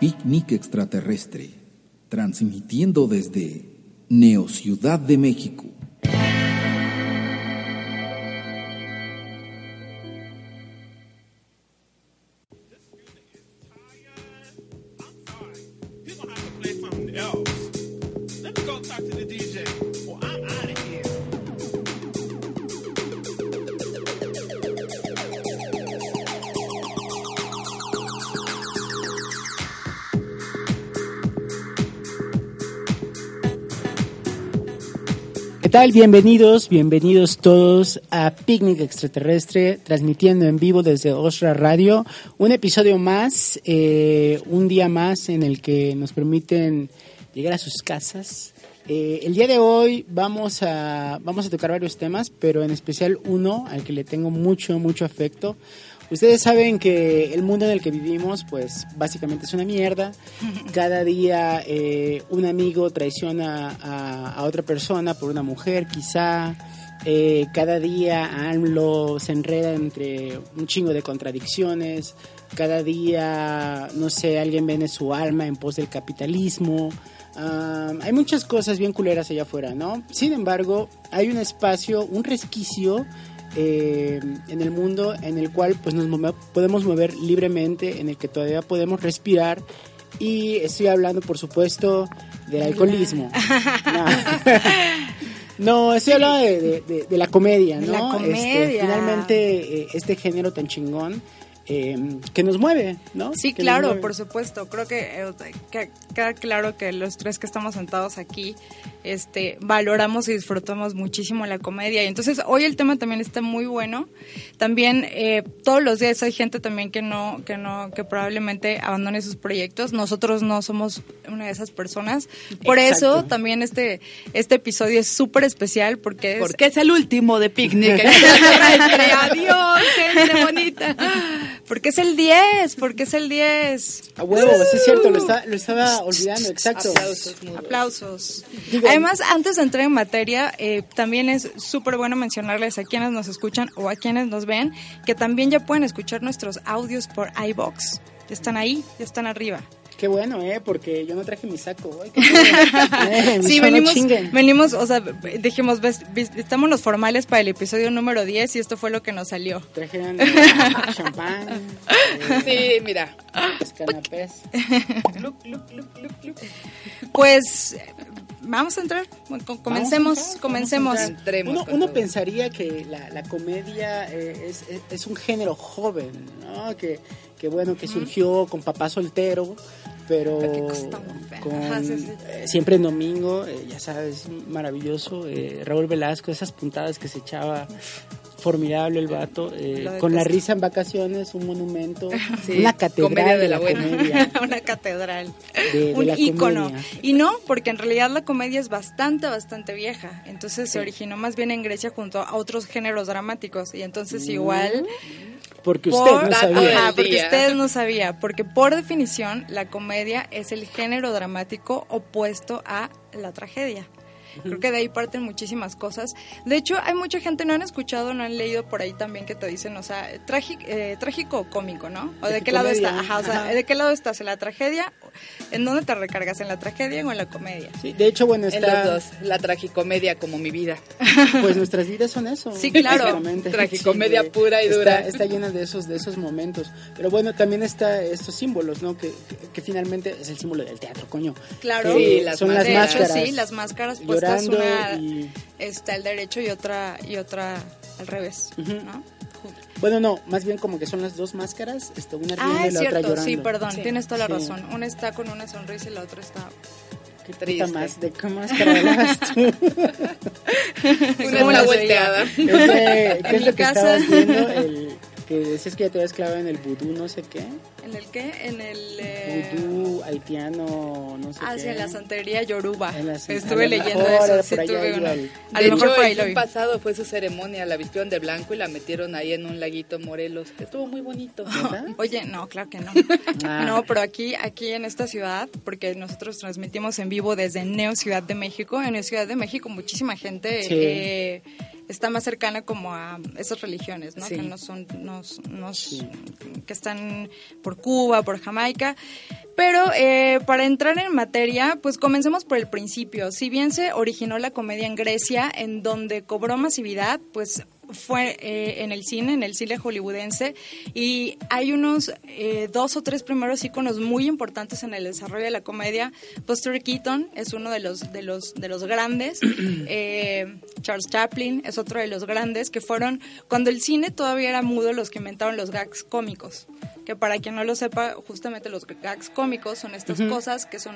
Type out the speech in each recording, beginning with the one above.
Picnic extraterrestre, transmitiendo desde Neo Ciudad de México. Tal? Bienvenidos, bienvenidos todos a Picnic Extraterrestre, transmitiendo en vivo desde Osra Radio. Un episodio más, eh, un día más en el que nos permiten llegar a sus casas. Eh, el día de hoy vamos a, vamos a tocar varios temas, pero en especial uno al que le tengo mucho, mucho afecto. Ustedes saben que el mundo en el que vivimos, pues básicamente es una mierda. Cada día eh, un amigo traiciona a, a otra persona por una mujer, quizá. Eh, cada día AMLO se enreda entre un chingo de contradicciones. Cada día, no sé, alguien vende su alma en pos del capitalismo. Ah, hay muchas cosas bien culeras allá afuera, ¿no? Sin embargo, hay un espacio, un resquicio eh, en el mundo en el cual pues nos move- podemos mover libremente, en el que todavía podemos respirar y estoy hablando por supuesto del alcoholismo. No, estoy hablando de, de- de- de la comedia, ¿no? la Este, finalmente eh, este género tan chingón eh, que nos mueve, ¿no? Sí, Que claro, por supuesto. Creo que, eh, que- queda claro que los tres que estamos sentados aquí este, valoramos y disfrutamos muchísimo la comedia. Y entonces hoy el tema también está muy bueno. También eh, todos los días hay gente también que no, que no, que probablemente abandone sus proyectos. Nosotros no somos una de esas personas. Por Exacto. eso también este, este episodio es súper especial porque es Porque es el último de picnic. Adiós, gente bonita. Porque es el 10, porque es el 10. A huevo, sí es cierto, lo, está- lo estaba olvidando, exacto. Aplausos, muy Aplausos. Digo- Además, antes de entrar en materia, eh, también es súper bueno mencionarles a quienes nos escuchan o a quienes nos ven que también ya pueden escuchar nuestros audios por iBox. Ya están ahí, ya están arriba. Qué bueno, ¿eh? Porque yo no traje mi saco. Ay. Eh, Sí, venimos, venimos, o sea, dijimos, ves, ves, estamos los formales para el episodio número 10 y esto fue lo que nos salió. Trajeron eh, champán, eh, Sí, mira. los canapés. Pues, vamos a entrar. Comencemos, a entrar, comencemos. entrar. Uno, pensaría que la, la comedia eh, es, es- es un género joven, ¿no? Que, que bueno, que surgió con papá soltero, pero con, Ajá, sí, sí. eh, siempre en domingo, eh, ya sabes, maravilloso. eh, Raúl Velasco, esas puntadas que se echaba. Formidable el vato, eh, con la risa en vacaciones, un monumento, Sí, una catedral comedia de, de la, la buena. comedia. Una catedral. De- de un la ícono. comedia. Y no, porque en realidad la comedia es bastante, bastante vieja. Entonces se originó más bien en Grecia junto a otros géneros dramáticos. Y entonces igual... Porque por- usted no sabía. Ajá, porque día. ustedes no sabía. Porque por definición la comedia es el género dramático opuesto a la tragedia. Creo que de ahí parten muchísimas cosas. De hecho, hay mucha gente, no han escuchado, no han leído por ahí también que te dicen, o sea, trágico, trágico o cómico, ¿no? O de qué lado está, ajá, o sea, Ajá. ¿de qué lado estás? ¿En la tragedia? ¿En dónde te recargas? ¿En la tragedia o en la comedia? Sí, de hecho, bueno, En está... los dos. La tragicomedia como mi vida. Pues nuestras vidas son eso. Sí, claro. Tragicomedia güey. pura y Está- dura. Está, llena de esos, de esos momentos. Pero bueno, también está estos símbolos, ¿no? Que, que, que finalmente es el símbolo del teatro, coño. Claro. Sí, las son las de hecho, máscaras. sí, las máscaras puestas Una y... está al derecho y otra y otra al revés. Bueno, no, más bien como que son las dos máscaras, este, una riendo Ah, y es la otra cierto, llorando. sí, perdón, Sí. tienes toda la Sí. razón. Una está con una sonrisa y la otra está ¿Qué Triste. más? ¿De qué máscara hablabas tú? Una ¿Cómo está volteada. ¿Qué En es mi lo que casa. estabas viendo? El, que decías que ya te habías clavado en el vudú, no sé qué. ¿En el qué? En el eh, Vudú haitiano, no sé Ah, qué. sí, en la santería yoruba. En la Estuve a leyendo mejor eso, sí tuve una. A de lo mejor hecho, por ahí el lo vi. pasado fue su ceremonia, la vistieron de blanco y la metieron ahí en un laguito Morelos. Estuvo muy bonito. ¿Verdad? Oye, no, claro que no. Ah. No, pero aquí, aquí en esta ciudad, porque nosotros transmitimos en vivo desde Neo Ciudad de México. En Neo Ciudad de México muchísima gente Sí. eh, está más cercana como a esas religiones, ¿no? Sí. Que no son, no, no- que están por Cuba, por Jamaica. Pero eh, para entrar en materia, pues comencemos por el principio. Si bien se originó la comedia en Grecia, en donde cobró masividad, pues fue eh, en el cine, en el cine hollywoodense, y hay unos eh, dos o tres primeros íconos muy importantes en el desarrollo de la comedia. Buster Keaton es uno de los de los de los grandes, eh, Charles Chaplin es otro de los grandes que fueron cuando el cine todavía era mudo los que inventaron los gags cómicos que para quien no lo sepa, justamente los gags cómicos son estas cosas que son,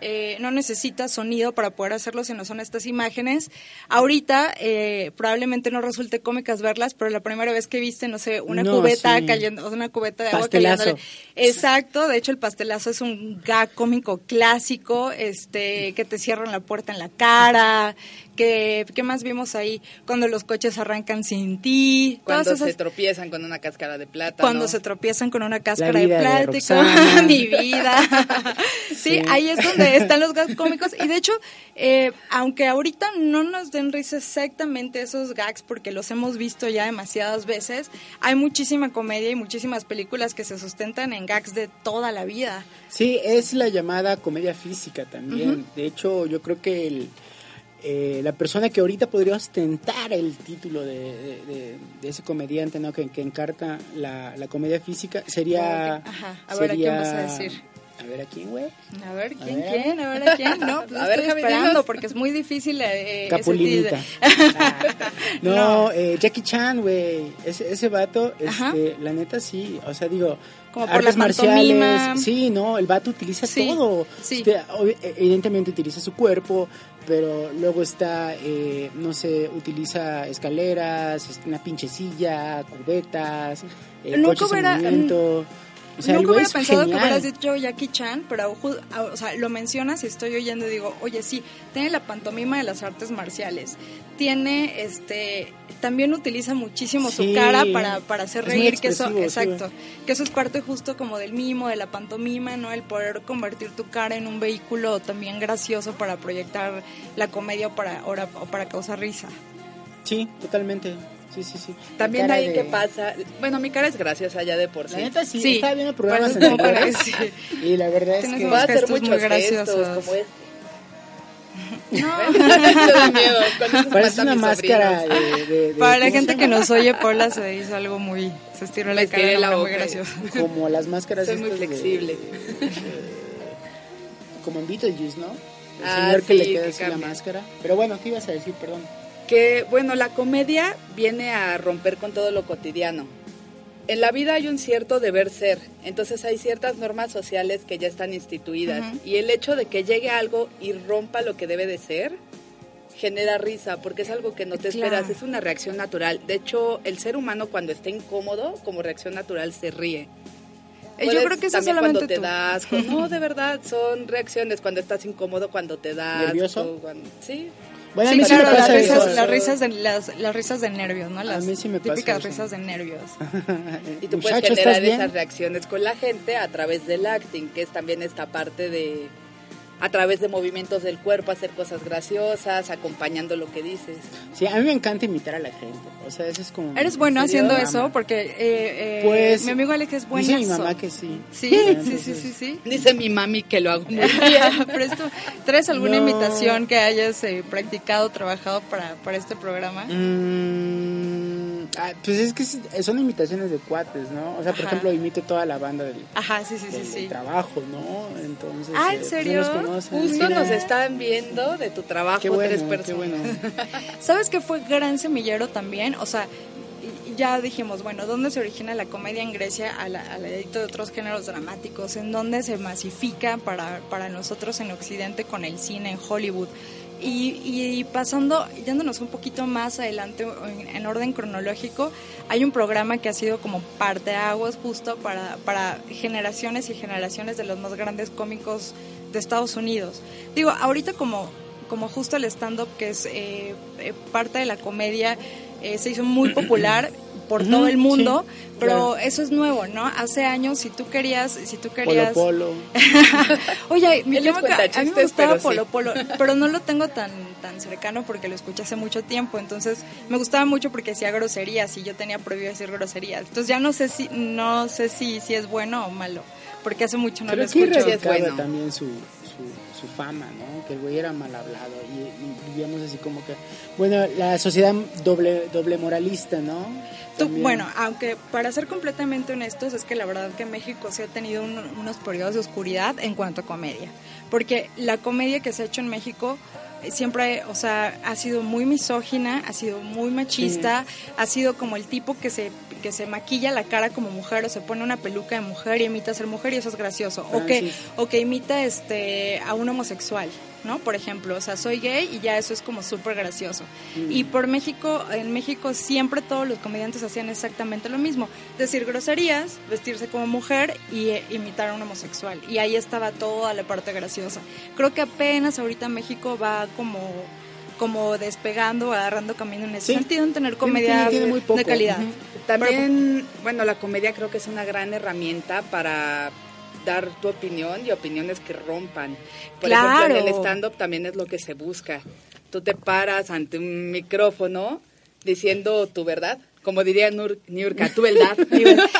eh, no necesitas sonido para poder hacerlo, sino son estas imágenes. Ahorita eh, probablemente no resulte cómicas verlas, pero la primera vez que viste, no sé, una No, cubeta sí. cayendo, una cubeta de agua Pastelazo. cayendo. Exacto, de hecho el pastelazo es un gag cómico clásico, este, que te cierran la puerta en la cara, que, ¿qué más vimos ahí? Cuando los coches arrancan sin ti, Cuando se tropiezan con una cáscara de plata. cuando se tropiezan con una cáscara La de vida de plástico, mi vida. sí, Sí. ahí es donde están los gags cómicos. Y de hecho, eh, aunque ahorita no nos den risa exactamente esos gags, porque los hemos visto ya demasiadas veces, hay muchísima comedia y muchísimas películas que se sustentan en gags de toda la vida. Sí, es la llamada comedia física también. De hecho, yo creo que el, eh, la persona que ahorita podría ostentar el título de, de- de- de ese comediante ¿no? que, que encarta la, la comedia física sería... Ajá, a ver, ¿a quién vas a decir? A ver, ¿a quién, güey? A ver, A ¿quién, ver. quién? A ver, ¿a quién? No, pues A ver, estoy esperando porque es muy difícil eh, Capulinita. título. no, No. eh, Jackie Chan, güey. Ese, ese vato, este, la neta sí. O sea, digo, Como por artes pantomima. marciales. Sí, no, el vato utiliza Sí, todo. sí. Este, obvi- evidentemente utiliza su cuerpo, pero luego está, eh, no sé, utiliza escaleras, una pinche silla, cubetas, eh, Nunca coches en movimiento. O sea, Nunca hubiera pensado que genial. hubieras dicho Jackie Chan, pero o sea, lo mencionas y estoy oyendo y digo, oye, sí, tiene la pantomima de las artes marciales. Tiene, este, también utiliza muchísimo Sí. su cara para, para hacer Es reír, que eso, sí. exacto, que eso es parte justo como del mimo, de la pantomima, ¿no? El poder convertir tu cara en un vehículo también gracioso para proyectar la comedia o para, o para causar risa. Sí, totalmente. Sí, sí, sí. También ahí de- que pasa. Bueno, mi cara es graciosa ya de por La sí. neta sí, Sí, estaba viendo programas como anteriores sí. y la verdad es que... Puedo hacer gestos muchos graciosos. como este. No. Parece una máscara de, de- de- Para la ¿cómo gente que nos oye, Paula se hizo algo muy... Se estiró la cara la muy graciosa. Como las máscaras Soy muy flexible. como en Beetlejuice, ¿no? El Ah, señor que sí, le queda que así la máscara. Pero bueno, ¿qué ibas a decir? Perdón. Que, bueno, la comedia viene a romper con todo lo cotidiano. En la vida hay un cierto deber ser, entonces hay ciertas normas sociales que ya están instituidas y el hecho de que llegue algo y rompa lo que debe de ser genera risa porque es algo que no te Claro. esperas, es una reacción natural. De hecho, el ser humano cuando está incómodo, como reacción natural, se ríe. Eh, Yo creo que eso es también solamente cuando te tú. da asco. No, de verdad, son reacciones cuando estás incómodo, cuando te da ¿Nervioso? cuando- sí. Bueno, a Sí, mí sí me claro, las risas, eso. las, risas de, las, las risas de nervios, ¿no? Las mí sí me pasa típicas eso. risas de nervios. Y tú Muchacho, puedes ¿estás generar esas reacciones con la gente a través del acting, que es también esta parte de, a través de movimientos del cuerpo, hacer cosas graciosas, acompañando lo que dices. Sí, a mí me encanta imitar a la gente. O sea, eso es como... ¿Eres bueno haciendo eso? Porque eh, eh, Pues, mi amigo Alex es bueno. Dice mi mamá que sí. Sí, sí, sí, sí, sí. Dice mi mami que lo hago muy bien. Pero esto, ¿traes alguna No. imitación que hayas eh, practicado, trabajado para, para este programa? Mm, ah, pues es que sí, son imitaciones de cuates, ¿no? O sea, por Ajá. ejemplo, imito toda la banda del, Ajá, sí, sí, sí, del- del sí. trabajo, ¿no? Entonces... Ah, eh, ¿en pues, serio? nos. Justo Mira. nos están viendo de tu trabajo Qué bueno, tres qué personas. bueno. ¿Sabes qué fue gran semillero también? O sea, ya dijimos, bueno, ¿dónde se origina la comedia en Grecia al al edicto de otros géneros dramáticos? ¿En dónde se masifica para, para nosotros en Occidente con el cine en Hollywood? Y, y pasando, yéndonos un poquito más adelante en, en orden cronológico, hay un programa que ha sido como parteaguas justo para, para generaciones y generaciones de los más grandes cómicos de Estados Unidos. Digo, ahorita como, como justo el stand-up, que es eh, eh, parte de la comedia, eh, se hizo muy popular por Ujú, todo el mundo, sí, pero claro. eso es nuevo, ¿no? Hace años, si tú querías, si tú querías... Polo Polo. Oye, cuenta que a mí me gustaba pero sí. Polo Polo, pero no lo tengo tan tan cercano porque lo escuché hace mucho tiempo, entonces me gustaba mucho porque decía groserías y yo tenía prohibido decir groserías. Entonces ya no sé si no sé si, si es bueno o malo, porque hace mucho no Pero lo aquí escucho. Es bueno. también su, su, su fama, ¿no? Que el güey era mal hablado y, y vivíamos así como que... Bueno, la sociedad doble, doble moralista, ¿no? Tú- bueno, aunque para ser completamente honestos, es que la verdad que México sí ha tenido un- unos periodos de oscuridad en cuanto a comedia. Porque la comedia que se ha hecho en México eh, siempre, o sea, ha sido muy misógina, ha sido muy machista, ha sido como el tipo que se que se maquilla la cara como mujer o se pone una peluca de mujer y imita ser mujer y eso es gracioso. O que, o que imita este a un homosexual, ¿no? Por ejemplo, o sea, soy gay y ya eso es como súper gracioso. Y por México, en México siempre todos los comediantes hacían exactamente lo mismo, decir groserías, vestirse como mujer y eh, imitar a un homosexual. Y ahí estaba toda la parte graciosa. Creo que apenas ahorita México va como como despegando, agarrando camino en ese Sí. sentido, en tener comedia tiene- tiene muy poco. de calidad. Ujú. También, bueno, la comedia creo que es una gran herramienta para dar tu opinión y opiniones que rompan. Por Claro. ejemplo, en el stand-up también es lo que se busca. Tú te paras ante un micrófono diciendo tu verdad, como diría Nur, Niurka, tu verdad.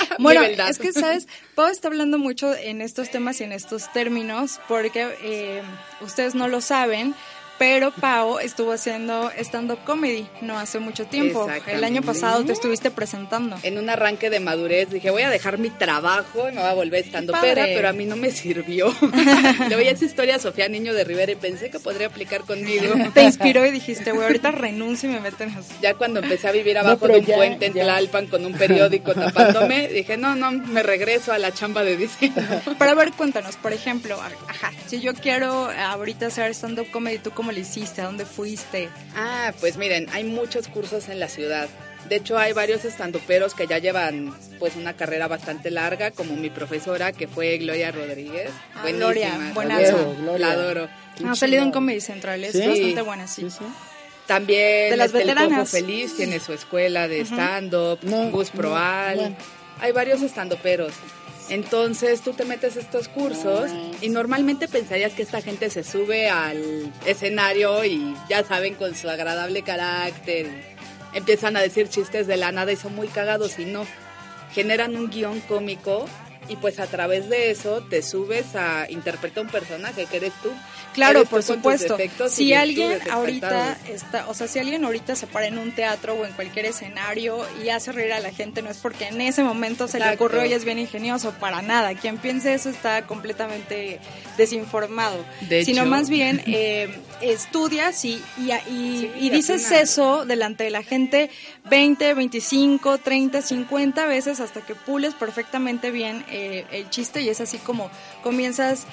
Bueno, es que, ¿sabes? Pau está hablando mucho en estos temas y en estos términos porque eh, ustedes no lo saben, pero Pau estuvo haciendo stand-up comedy no hace mucho tiempo. El año pasado te estuviste presentando. En un arranque de madurez dije, voy a dejar mi trabajo y me voy a volver pera, pero a mí no me sirvió. Le oí esa historia a Sofía Niño de Rivera y pensé que podría aplicar conmigo. Te inspiró y dijiste, güey, ahorita renuncio y me meten a... Ya cuando empecé a vivir abajo de un ya- puente en ya. Tlalpan con un periódico tapándome, dije, no, no, me regreso a la chamba de diseño. Pero a ver, cuéntanos, por ejemplo, ajá, si yo quiero ahorita hacer stand-up comedy, ¿tú cómo lo hiciste? ¿A dónde fuiste? Ah, pues miren, hay muchos cursos en la ciudad. De hecho, hay varios estandoperos que ya llevan pues una carrera bastante larga, como mi profesora, que fue Gloria Rodríguez. Ah, Buenísima. Gloria. Gloria, Gloria. La adoro. Ha salido en. Comedy Central, es ¿Sí? bastante buena, sí. Sí, sí. También De las este, veteranas. Feliz tiene su escuela de stand-up, No, Gus no, Proal. bueno. Hay varios estandoperos. Entonces tú te metes a estos cursos y normalmente pensarías que esta gente se sube al escenario y ya saben con su agradable carácter. Empiezan a decir chistes de la nada y son muy cagados y no. Generan un guion cómico y pues a través de eso te subes a interpretar un personaje que eres tú. Claro, Eres por supuesto. Si alguien ahorita está, o sea, si alguien ahorita se para en un teatro o en cualquier escenario y hace reír a la gente, no es porque en ese momento se le ocurrió y es bien ingenioso, para nada. Quien piense eso está completamente desinformado. De Sino hecho. más bien eh, estudias y, y, y- Sí, y dices eso delante de la gente 20, 25, 30, 50 veces hasta que pules perfectamente bien eh, el chiste y es así como comienzas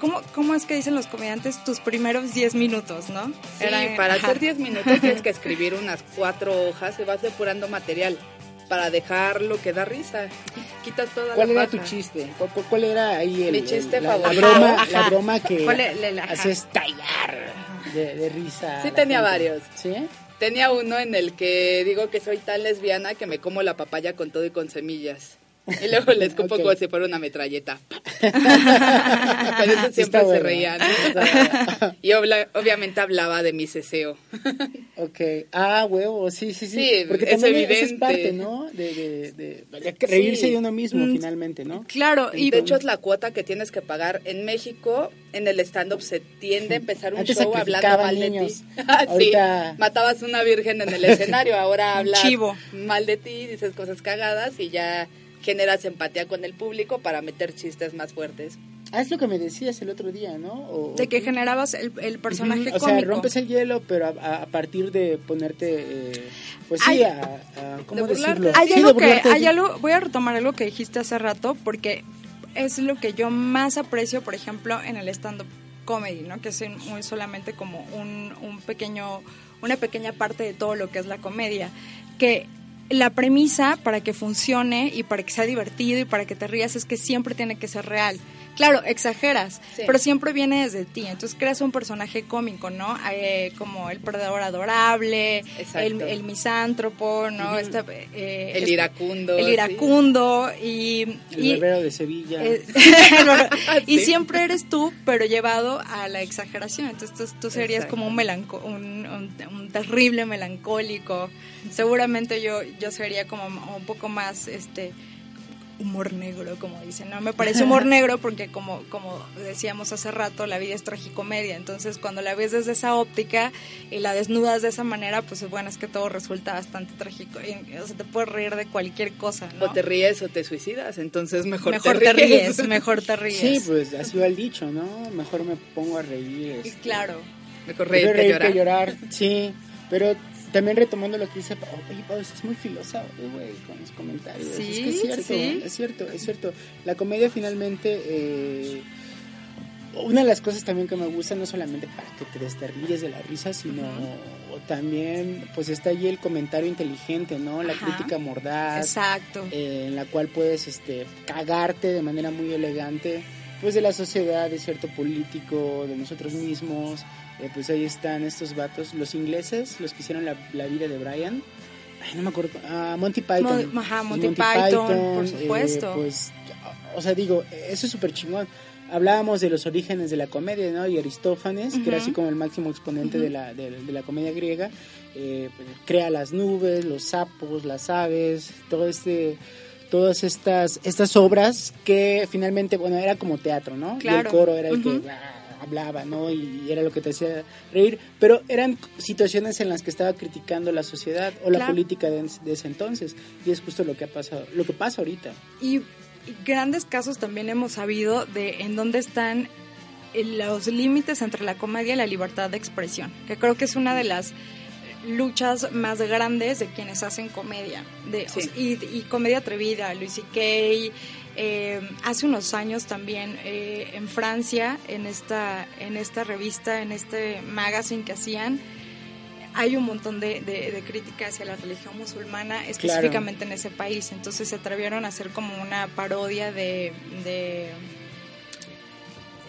¿Cómo, ¿Cómo es que dicen los comediantes tus primeros 10 minutos, no? Sí, Era- para ajá. hacer 10 minutos tienes que escribir unas cuatro hojas y vas depurando material para dejar lo que da risa. Quitas toda ¿Cuál la era tu chiste? ¿Cuál, cuál- cuál era ahí el, Mi chiste el- la, la favorito. broma, Ajá, la broma que ¿Cuál es el- ajá. hace estallar de, de risa? Sí tenía gente? varios. ¿Sí? Tenía uno en el que digo que soy tan lesbiana que me como la papaya con todo y con semillas. Y luego le escupo Ok. como si fuera una metralleta. Con eso siempre se bueno. reían. Y obla- obviamente hablaba de mi ceseo. Ok. Ah, huevo, sí, sí, sí. Sí, Porque es también esa es evidente. parte, ¿no? De, de, de, de reírse Sí. de uno mismo, Mm. finalmente, ¿no? Claro, y De hecho, es la cuota que tienes que pagar. En México, en el stand-up se tiende a empezar un Antes show hablando mal niños. de ti. Ah, Ahorita- matabas una virgen en el escenario, ahora hablas chivo. mal de ti, dices cosas cagadas y ya generas empatía con el público para meter chistes más fuertes. Ah, es lo que me decías el otro día, ¿no? O- de que generabas el, el personaje Ujú, O cómico. sea, rompes el hielo, pero a, a- a partir de ponerte, eh, pues sí, Ay. a, a- ¿cómo De decirlo? Hay Sí, de algo que, de hay ti. algo, voy a retomar algo que dijiste hace rato porque es lo que yo más aprecio, por ejemplo, en el stand-up comedy, ¿no? Que es muy solamente como un, un pequeño, una pequeña parte de todo lo que es la comedia, que la premisa para que funcione y para que sea divertido y para que te rías es que siempre tiene que ser real. Claro, exageras, Sí. pero siempre viene desde ti. Entonces creas un personaje cómico, ¿no? Eh, como el perdedor adorable, el, el misántropo, ¿no? Esta, eh, El este- iracundo. El sí. iracundo y... El y- barbero de Sevilla. eh, y Sí. siempre eres tú, pero llevado a la exageración. Entonces tú, tú serías Exacto. como un, melanco un, un- un terrible melancólico. Seguramente yo, yo sería como un poco más este humor negro, como dicen. No me parece humor negro porque como, como decíamos hace rato, la vida es tragicomedia. Entonces cuando la ves desde esa óptica y la desnudas de esa manera, pues bueno, es que todo resulta bastante trágico. Y, O sea, te puedes reír de cualquier cosa, ¿no? O te ríes o te suicidas, entonces mejor, mejor te ríes. mejor te ríes. Sí, pues así va el dicho, ¿no? Mejor me pongo a reír. Y este, claro. Mejor reír que reír llorar. que llorar. Sí, pero también retomando lo que dice oye, Pau, es muy filósofo, güey, con los comentarios. Sí, es que es cierto, sí. es cierto, es cierto. La comedia finalmente... eh, una de las cosas también que me gusta no solamente para que te desterrilles de la risa, sino también pues está allí el comentario inteligente, ¿no? La Ajá. crítica mordaz, Exacto. eh, en la cual puedes este, cagarte de manera muy elegante pues de la sociedad, de cierto político, de nosotros mismos. Eh, pues ahí están estos vatos, los ingleses, los que hicieron la, la vida de Brian. Ay, no me acuerdo. ah, Monty Python. Ajá, Los Monty Python, por supuesto. pues, o sea, digo, eso es súper chingón. Hablábamos de los orígenes de la comedia, ¿no? Y Aristófanes, que era así como el máximo exponente de, la, de, de la comedia griega, eh, pues, crea las nubes, los sapos, las aves, todo este todas estas estas obras que finalmente bueno era como teatro no y Claro. el coro era el Ujú. que ah, hablaba no y era lo que te hacía reír pero eran situaciones en las que estaba criticando la sociedad o la Claro. política de, de ese entonces y es justo lo que ha pasado lo que pasa ahorita Y, grandes casos también hemos sabido de en dónde están eh, los límites entre la comedia y la libertad de expresión, que creo que es una de las luchas más grandes de quienes hacen comedia. De, Sí. y, y comedia atrevida, Luis C.K., eh, hace unos años también eh, en Francia, en esta, en esta revista, en este magazine que hacían, hay un montón de, de, de crítica hacia la religión musulmana, específicamente en ese país. Entonces se atrevieron a hacer como una parodia de... de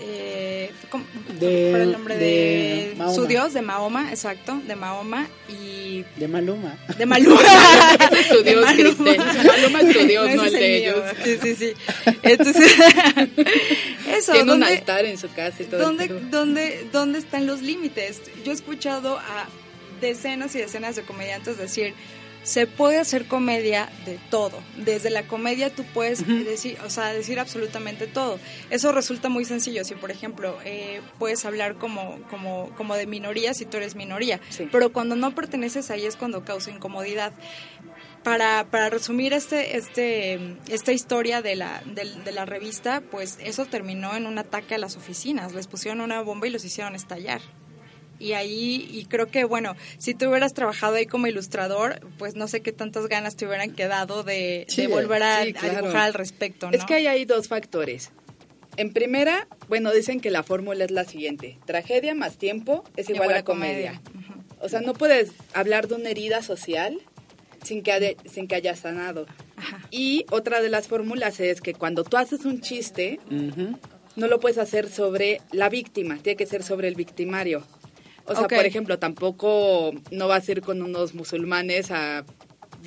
eh, ¿cómo? De- el nombre de, su dios, de Mahoma, exacto, de Mahoma y de Maluma de Maluma. De Dios, Maluma. Cristian. Maluma es tu Dios, no el es de ellos. Sí, sí, sí. Entonces, eso, Tiene un ¿dónde- altar en su casa y todo. ¿Dónde, dónde, ¿Dónde están los límites? Yo he escuchado a decenas y decenas de comediantes decir, se puede hacer comedia de todo. Desde la comedia tú puedes decir, o sea, decir absolutamente todo. Eso resulta muy sencillo. Si, por ejemplo, eh, puedes hablar como, como, como de minoría si tú eres minoría. Sí. Pero cuando no perteneces ahí es cuando causa incomodidad. Para, para resumir este, este, esta historia de la, de la revista, pues eso terminó en un ataque a las oficinas. Les pusieron una bomba y los hicieron estallar. Y ahí, y creo que, bueno, si tú hubieras trabajado ahí como ilustrador, pues no sé qué tantas ganas te hubieran quedado de, Sí, de volver a, sí, a dibujar al respecto, ¿no? Es que ahí hay dos factores. En primera, bueno, dicen que la fórmula es la siguiente. Tragedia más tiempo es igual, a comedia. O sea, no puedes hablar de una herida social sin que, haya- sin que haya sanado. Ajá. Y otra de las fórmulas es que cuando tú haces un chiste, no lo puedes hacer sobre la víctima, tiene que ser sobre el victimario. O sea, por ejemplo, tampoco no vas a ir con unos musulmanes a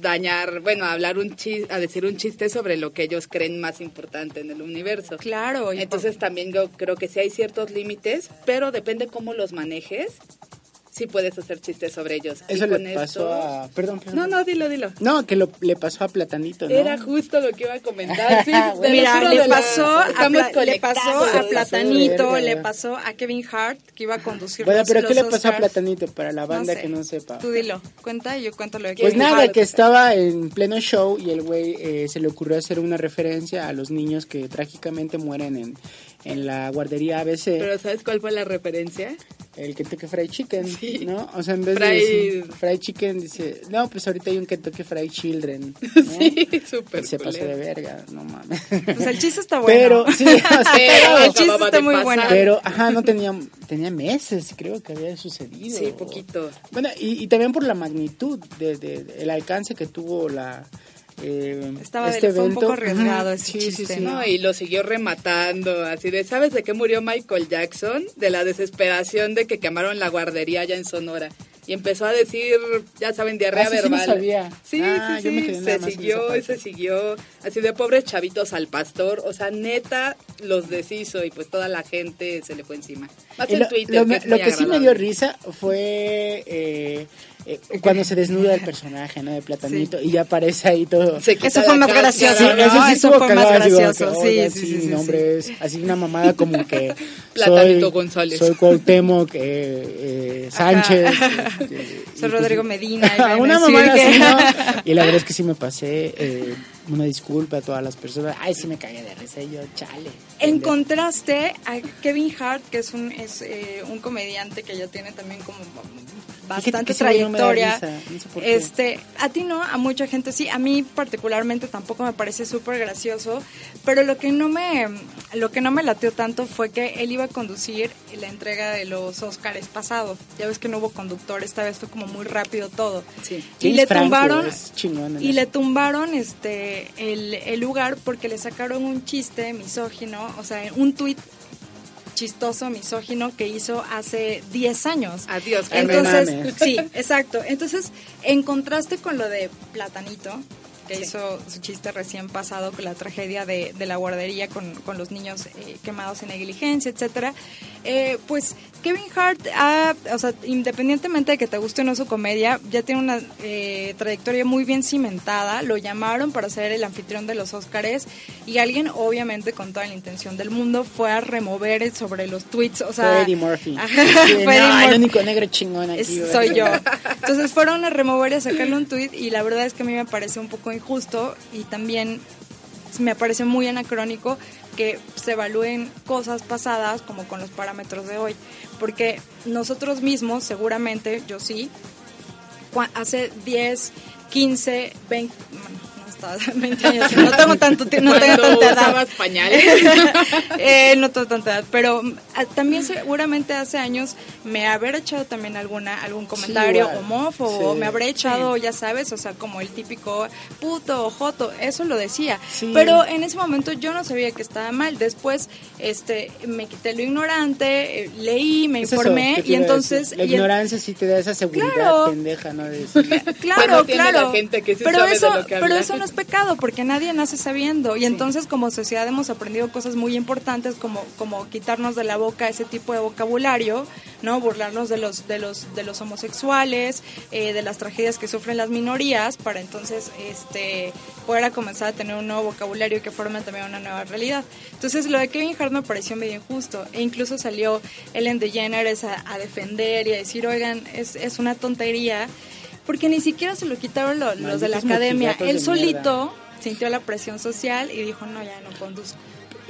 dañar, bueno, a hablar un chiste, a decir un chiste sobre lo que ellos creen más importante en el universo. Claro. Entonces también yo creo que sí hay ciertos límites, pero depende cómo los manejes, sí puedes hacer chistes sobre ellos. Y eso con le pasó esto- a perdón, perdón. No, no, dilo, dilo. no que lo, le pasó a Platanito no Era justo lo que iba a comentar. Sí, Mira, le la- pasó, a le pasó a Platanito, verga. le pasó a Kevin Hart, que iba a conducir bueno los, pero qué le pasó a. Platanito para la banda sé. que no sepa Tú dilo, cuenta y yo cuento lo que Pues nada, Hart. que estaba en pleno show y el güey eh, se le ocurrió hacer una referencia a los niños que trágicamente mueren en, en la guardería ABC, Pero ¿sabes cuál fue la referencia? el Kentucky Fried Chicken, Sí. ¿no? O sea, en vez Fried- de decir Fried Chicken, dice, no, pues ahorita hay un Kentucky Fried Children, ¿no? Sí, súper Se pasó de verga, no mames. Pues el chiste está bueno. Pero, sí, o sea, Pero el chiste está muy bueno. pero, ajá, no tenía, tenía meses, creo que había sucedido. Sí, poquito. Bueno, y, y también por la magnitud, de, de- de- el alcance que tuvo la... eh, Estaba este fue un evento. poco arriesgado ese sí, sí, chiste, sí. No, y lo siguió rematando, así de, ¿sabes de qué murió Michael Jackson? De la desesperación de que quemaron la guardería allá en Sonora. Y empezó a decir, ya saben, diarrea Ah, sí, sí no verbal. sabía. Sí, Ah, sí, sí, se siguió y se siguió. Así de pobres chavitos al pastor, o sea, neta los deshizo y pues toda la gente se le fue encima. Más en lo, Twitter, lo que lo sí me dio risa fue eh, eh, cuando se desnuda el personaje, ¿no? De Platanito, y ya aparece ahí todo. Eso fue más gracioso, Sí, ¿no? eso sí Eso fue más gracioso, que, sí, sí, sí, nombre es así una mamada como que Platanito soy, González. soy Cuauhtémoc eh, eh, Sánchez. Soy pues, Rodrigo Medina, y una mamada que- así, ¿no? Y la verdad es que sí me pasé, eh, una disculpa a todas las personas. Ay, sí me cagué de risa yo, chale. En contraste a Kevin Hart, que es un es eh, un comediante que ya tiene también como bastante trayectoria. no sé este, a ti no, a mucha gente sí, a mí particularmente tampoco me parece súper gracioso, pero lo que no me lo que no me lateó tanto fue que él iba a conducir la entrega de los Oscars pasado. Ya ves que no hubo conductor, esta vez fue como muy rápido todo. Sí. Y James le Franco tumbaron y eso. le tumbaron este el, el lugar porque le sacaron un chiste misógino, o sea, un tuit chistoso misógino que hizo hace 10 años. Adiós, Entonces, sí, exacto. Entonces, en contraste con lo de Platanito, que Sí. hizo su chiste recién pasado con la tragedia de, de la guardería con, con los niños eh, quemados en negligencia, etcétera, eh, pues Kevin Hart, ha- o sea, independientemente de que te guste o no su comedia, ya tiene una eh, trayectoria muy bien cimentada. Lo llamaron para ser el anfitrión de los Óscares y alguien, obviamente, con toda la intención del mundo, fue a remover sobre los tweets, o sea, Fue Eddie Murphy. Ajá, Sí, no, el único negro chingón aquí. Es- soy yo. Entonces fueron a remover y a sacarle un tweet y la verdad es que a mí me parece un poco injusto y también me parece muy anacrónico que se evalúen cosas pasadas como con los parámetros de hoy. Porque nosotros mismos, seguramente, yo sí, hace 10, 15, 20, no estaba 20 años, no tengo tanto tiempo, no tengo tanta edad. usabas pañales. Eh, no tengo tanta edad, pero mm, a- también seguramente hace años me habré echado también alguna algún comentario igual. homófobo, Sí. me habré echado, ya sabes, o sea, como el típico puto o joto, eso lo decía. Sí. Pero en ese momento yo no sabía que estaba mal. Después este me quité lo ignorante, eh, leí, me informé y entonces. La y el- ignorancia sí te da esa seguridad Claro. pendeja, ¿no? De Claro, la claro. gente que sí pero sabe de eso, lo que pero habla. eso no es pecado porque nadie nace sabiendo. Y entonces como sociedad hemos aprendido cosas muy importantes como como quitarnos de la boca ese tipo de vocabulario, no burlarnos de los de los de los homosexuales, eh, de las tragedias que sufren las minorías para entonces este poder a comenzar a tener un nuevo vocabulario que forme también una nueva realidad. Entonces lo de Kevin Hart me pareció medio injusto. E incluso salió Ellen DeGeneres a, a defender y a decir, oigan, es, es una tontería porque ni siquiera se lo quitaron lo- los de la academia. Él solito sintió la presión social y dijo, no, ya no conduzco.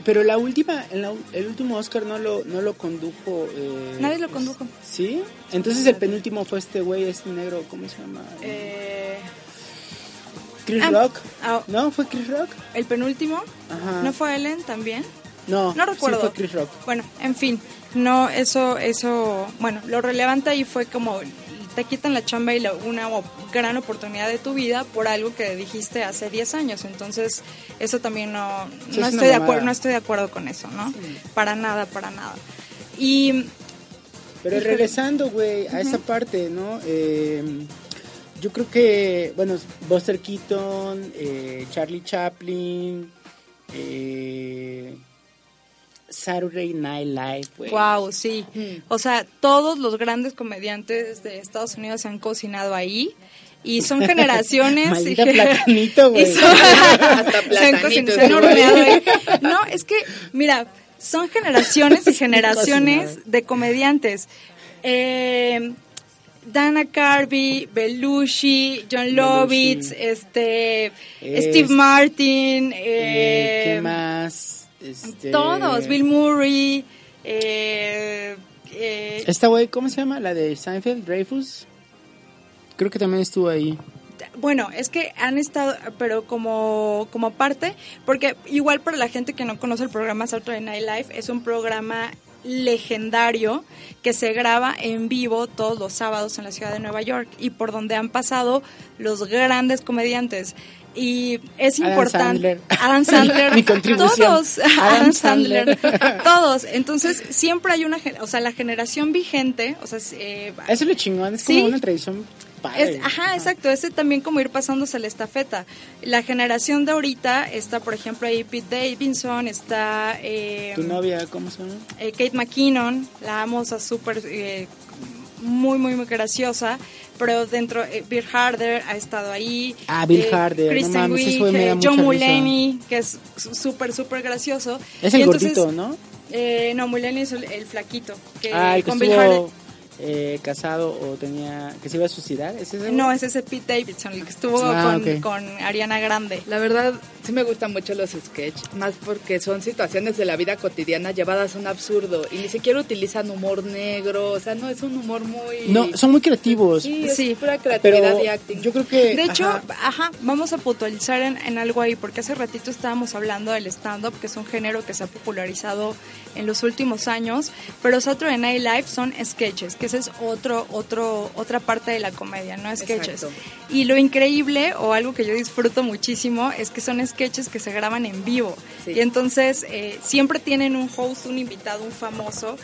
Pero la última, en la- el último Oscar no lo, no lo condujo. eh, Nadie lo condujo. ¿Sí? Entonces el penúltimo fue este güey, este negro, ¿cómo se llama? Eh, Chris ah, Rock. ah, ¿No? ¿Fue Chris Rock? el penúltimo, Ajá. ¿no fue Ellen también? No, No recuerdo. Sí fue Chris Rock. Bueno, en fin, no, eso, eso, bueno, lo relevante ahí fue como te quitan la chamba y la- una gran oportunidad de tu vida por algo que dijiste hace 10 años. Entonces, eso también no, Sí, no, es estoy de acuerdo, no estoy de acuerdo con eso, ¿no? Para nada, para nada. Y Pero regresando, güey, a esa parte, ¿no? Eh, yo creo que, bueno, Buster Keaton, eh, Charlie Chaplin, eh, Saturday Night Live. Wow, sí. O sea, todos los grandes comediantes de Estados Unidos se han cocinado ahí y son generaciones. Maldita y, platanito, güey. Hasta se han platanito cocinado, se han horneado ahí. No, es que, mira, son generaciones y generaciones de comediantes. Eh, Dana Carvey, Belushi, John Lovitz, este, Es- Steve Martin, Eh, eh, ¿Qué más? Este, todos, Bill Murray, eh, eh, Esta güey, ¿cómo se llama? La de Seinfeld, Dreyfus. Creo que también estuvo ahí. bueno, es que han estado, pero como, como parte, porque igual para la gente que no conoce el programa Saturday Night Live, es un programa legendario que se graba en vivo todos los sábados en la ciudad de Nueva York y por donde han pasado los grandes comediantes. Y es Adam importante. Sandler. Adam Sandler. Mi contribución. Todos. Adam Adam Sandler. Sandler. Todos. Entonces, siempre hay una. O sea, la generación vigente. O sea, eh, Eso es lo chingón, es Sí. como una tradición es- ajá, exacto. Ese también como ir pasándose la estafeta. La generación de ahorita está, por ejemplo, ahí Pete Davidson, está eh, ¿Tu novia cómo se llama? eh, Kate McKinnon, la amo, o sea, súper, eh, muy, muy, muy graciosa. Pero dentro, eh, Bill Harder ha estado ahí. Ah, Bill eh, Harder, no Kristen ese Wiig, eh, John risa. Mulaney, que es súper, súper gracioso. Es Y el entonces, gordito, ¿no? Eh, no, Mulaney es el, el flaquito. Que ah, el que con Bill Harder. eh, casado o tenía... que se iba a suicidar, ¿es ese? No, es ese Pete Davidson, el que estuvo Ah, con Ariana Grande. La verdad, sí me gustan mucho los sketches, más porque son situaciones de la vida cotidiana llevadas a un absurdo y ni siquiera utilizan humor negro, o sea, no es un humor muy... No, son muy creativos. Sí, es Sí, pura creatividad pero y acting. yo creo que... De hecho, ajá, ajá, vamos a puntualizar en, en algo ahí, porque hace ratito estábamos hablando del stand-up, que es un género que se ha popularizado en los últimos años, pero Saturday Night Live son sketches, que ese es otro, otro, otra parte de la comedia, no sketches. Exacto. Y lo increíble, o algo que yo disfruto muchísimo, es que son sketches que se graban en vivo. Sí. Y entonces eh, siempre tienen un host, un invitado, un famoso,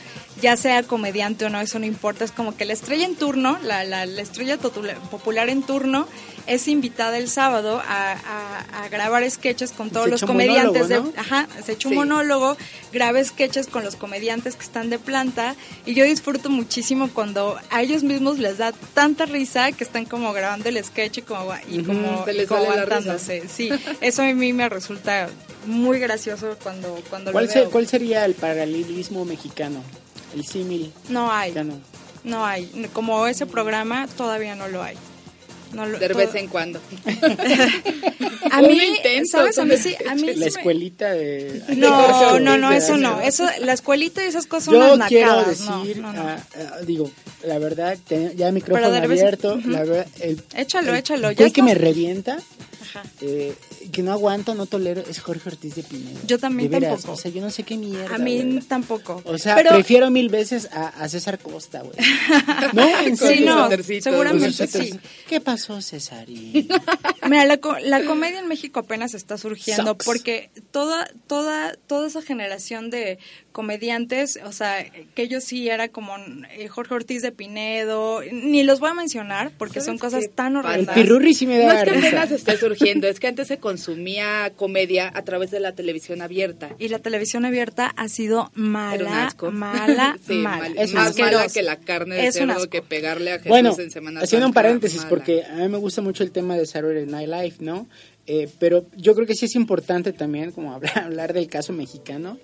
ya sea comediante o no, eso no importa. Es como que la estrella en turno, la, la, la estrella popular en turno, es invitada el sábado a, a- a grabar sketches con todos Se los comediantes. de, ¿no? ajá, se echa un Sí. monólogo, graba sketches con los comediantes que están de planta. Y yo disfruto muchísimo cuando a ellos mismos les da tanta risa que están como grabando el sketch y como, y como, Se les como aguantándose. Sí, eso a mí me resulta muy gracioso cuando, cuando ¿cuál, lo se- veo. ¿Cuál sería el paralelismo mexicano? El símil No hay, mexicano. no hay. Como ese programa todavía no lo hay. No lo- de vez en cuando. A mí, intenta, ¿sabes? A mí son sí, a mí La sí me- escuelita de... No, no, no, eso no. Eso, la escuelita y esas cosas son Yo unas quiero nacadas. No, decir, no, no. ah, ah, digo, la verdad, te- ya micrófono de vez- abierto, Ujú. la verdad, el, Échalo, el échalo, ya que me revienta, Ajá. eh, que no aguanto, no tolero, es Jorge Ortiz de Pinedo. Yo también De veras, tampoco. O sea, yo no sé qué mierda. A mí tampoco. O sea, Pero- prefiero mil veces a, a César Costa, güey. No, en Sí, no, seguramente sí. ¿Qué pasó, Cesarín? Mira, la, co- la comedia en México apenas está surgiendo porque toda, toda, toda esa generación de comediantes, o sea, que ellos sí era como eh, Jorge Ortiz de Pinedo, ni los voy a mencionar porque ¿Sabes son cosas tan? El horrendas. pirurri sí me No da es que risa. apenas esté surgiendo, es que antes se consumía comedia a través de la televisión abierta. Y la televisión abierta ha sido Era un mala, asco. mala, Sí, mala. mal- Es más asqueroso. mala que la carne de Es un cerdo asco. que pegarle a Jesús Bueno, en Semana haciendo un paréntesis, mala. porque a mí me gusta mucho el tema de Saturday Night Live, ¿no? Eh, pero yo creo que sí es importante también como hablar, hablar del caso mexicano.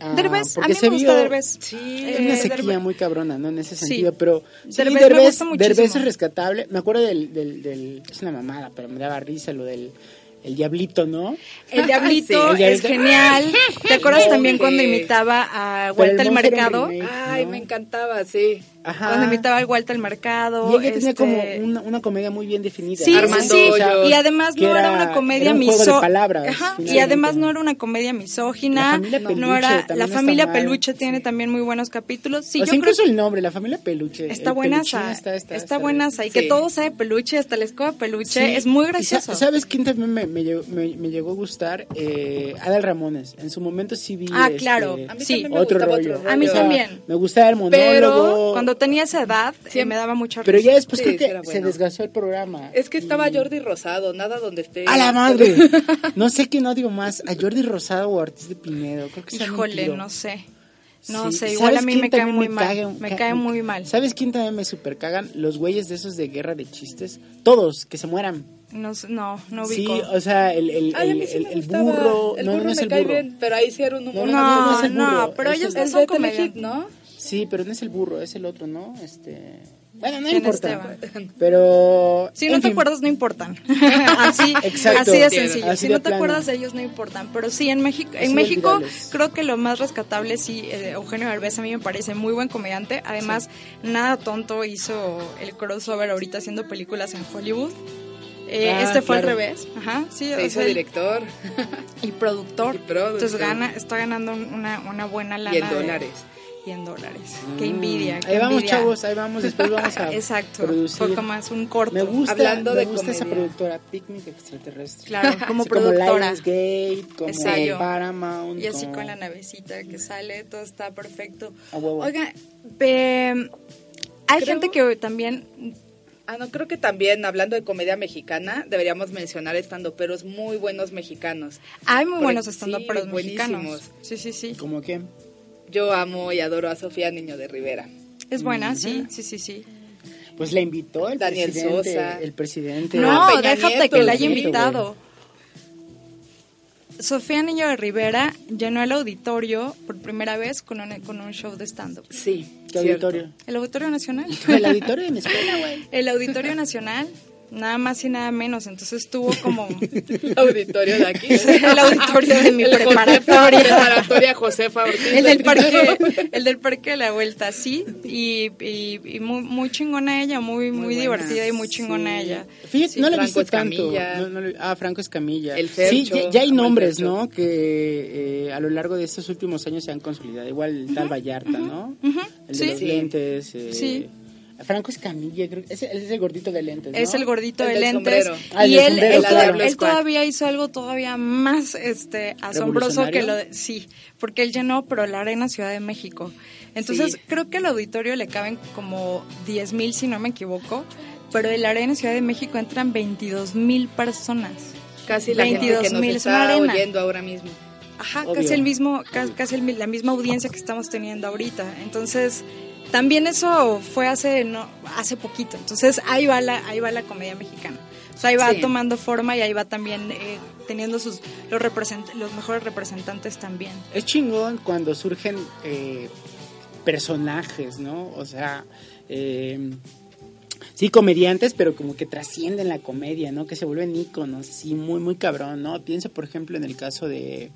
Ah, Derbez, a mí se me gusta vio- Derbez. Sí, Es una Eh, sequía Derbez- muy cabrona, ¿no? En ese Sí. sentido, pero sí, Derbez me Derbez, gusta muchísimo. Derbez es rescatable. Me acuerdo del, del, del- Es una mamada, pero me daba risa lo del el diablito, ¿no? El Diablito es genial. ¿Te acuerdas también cuando imitaba a era un Mercado? remake, Ay, ¿no? me encantaba, sí. Ajá. Cuando imitaba al Walter el Mercado. Y ella tenía este, como una, una comedia muy bien definida. Sí, sí, sí. Y además no era, era- una comedia misógina. Y además no era una comedia La misógina. familia no Peluche era, la familia. Peluche tiene también muy buenos capítulos. Sí, o yo sea, creo incluso el nombre, la familia Peluche. Está buenaza, está, está, está, buenaza. Y que todo sabe peluche, hasta la escoba peluche. Es muy gracioso. ¿Sabes quién también me, me llegó, me- me llegó a gustar? Eh, Adal Ramones. En su momento sí vi. Ah, este, claro. A mí Sí. Otro rollo. otro rollo. A mí también. Me gustaba el monólogo. Pero Cuando tenía esa edad, eh, Siempre- me daba mucha Pero risa. ya después Sí, creo que sí se bueno. desgasó el programa. Es que estaba Y- Jordi Rosado, nada donde esté. ¡A la madre! No sé quién odio más, a Jordi Rosado o a Ortiz de Pinedo. Creo que Híjole, no sé. No Sí. sé, igual a ¿Sabes mí quién me cae también muy mal. caga- me ca- cae muy mal. ¿Sabes quién también me super cagan? Los güeyes de esos de guerra de chistes. Todos, que se mueran. No, no, no Sí, ubico. o sea, el, el, Ay, el, sí me burro. El no, burro no es me el cae burro. bien, pero ahí sí era un humor. No, no, no, no es no, pero es ellos el- no el son comediantes. ¿no? Sí, pero no es el burro, es el otro, ¿no? Este. Bueno, no importa. Esteban. Pero. Si no te acuerdas, no importan. así, Exacto, de sencillo. Si no te acuerdas de ellos, no importan. Pero sí, en México, en México creo que lo más rescatable, sí, eh, Eugenio Derbez a mí me parece muy buen comediante. Además, nada tonto hizo el crossover ahorita haciendo películas en Hollywood. Eh, ah, este fue al revés. Ajá, sí. Se hizo el, director. Y productor. y productor. Entonces gana, está ganando una, buena lana. Y en dólares. 100 dólares. Mm. Qué envidia. Ahí vamos, chavos, ahí vamos. Después vamos a Exacto, producir. Poco más un corto. Me gusta, hablando de gusta esa productora, Picnic Extraterrestre. Claro, como así productora. Como Gate, como Exacto. Paramount. Y así con la navecita que sale, todo está perfecto. Ah, wow, wow. Oiga, hay gente que también Ah, no, creo que también, hablando de comedia mexicana, deberíamos mencionar estando peros muy buenos mexicanos. Hay muy buenos estandoperos sí, mexicanos. Sí, sí, sí. ¿Cómo quién? Yo amo y adoro a Sofía Niño de Rivera. Es buena, sí, sí, sí, sí. Pues la invitó el Daniel presidente. Sosa. El presidente. No, Peña déjate Nieto, que la haya invitado. Sofía Niño de Rivera llenó el auditorio por primera vez con un, con un show de stand-up. Sí, ¿Qué auditorio? El Auditorio Nacional. El auditorio de mi escuela, güey. El Auditorio Nacional, nada más y nada menos. Entonces tuvo como Auditorio de aquí. el auditorio de mi El Josefa- preparatoria. preparatoria Josefa Ortiz. El del parque, el del parque de la vuelta, sí, y, y, y muy, muy chingona ella, muy, muy, buena, divertida y muy chingona Sí. ella. Fíjate, Sí, no la he visto tanto. No, no ah, Franco Escamilla. El sí, Fercho, ya, ya hay el nombres, Fercho. ¿no? Que eh, a lo largo de estos últimos años se han consolidado. Igual tal Vallarta, ¿no? ujú, El de sí. los lentes. eh, Sí. Franco Escamilla, creo que es, es el gordito de lentes, ¿no? Es el gordito El de del lentes. Ah, y él, sombrero, él, claro. él todavía hizo algo todavía más este asombroso que lo de, sí, porque él llenó pero la arena Ciudad de México. Entonces Sí. creo que al auditorio le caben como 10 mil si no me equivoco, pero en la arena Ciudad de México entran 22 mil personas. Casi la gente que 22,000, nos es una está arena. oyendo ahora mismo. Ajá, Obvio. casi el mismo, ca- casi el la misma audiencia que estamos teniendo ahorita. Entonces, también eso fue hace no hace poquito. Entonces, ahí va la ahí va la comedia mexicana. O sea, ahí va Sí. tomando forma y ahí va también eh, teniendo sus los represent- los mejores representantes también. Es chingón cuando surgen eh, personajes, ¿no? O sea, eh, sí, comediantes, pero como que trascienden la comedia, ¿no? Que se vuelven íconos, sí, muy, muy cabrón, ¿no? Pienso, por ejemplo, en el caso de...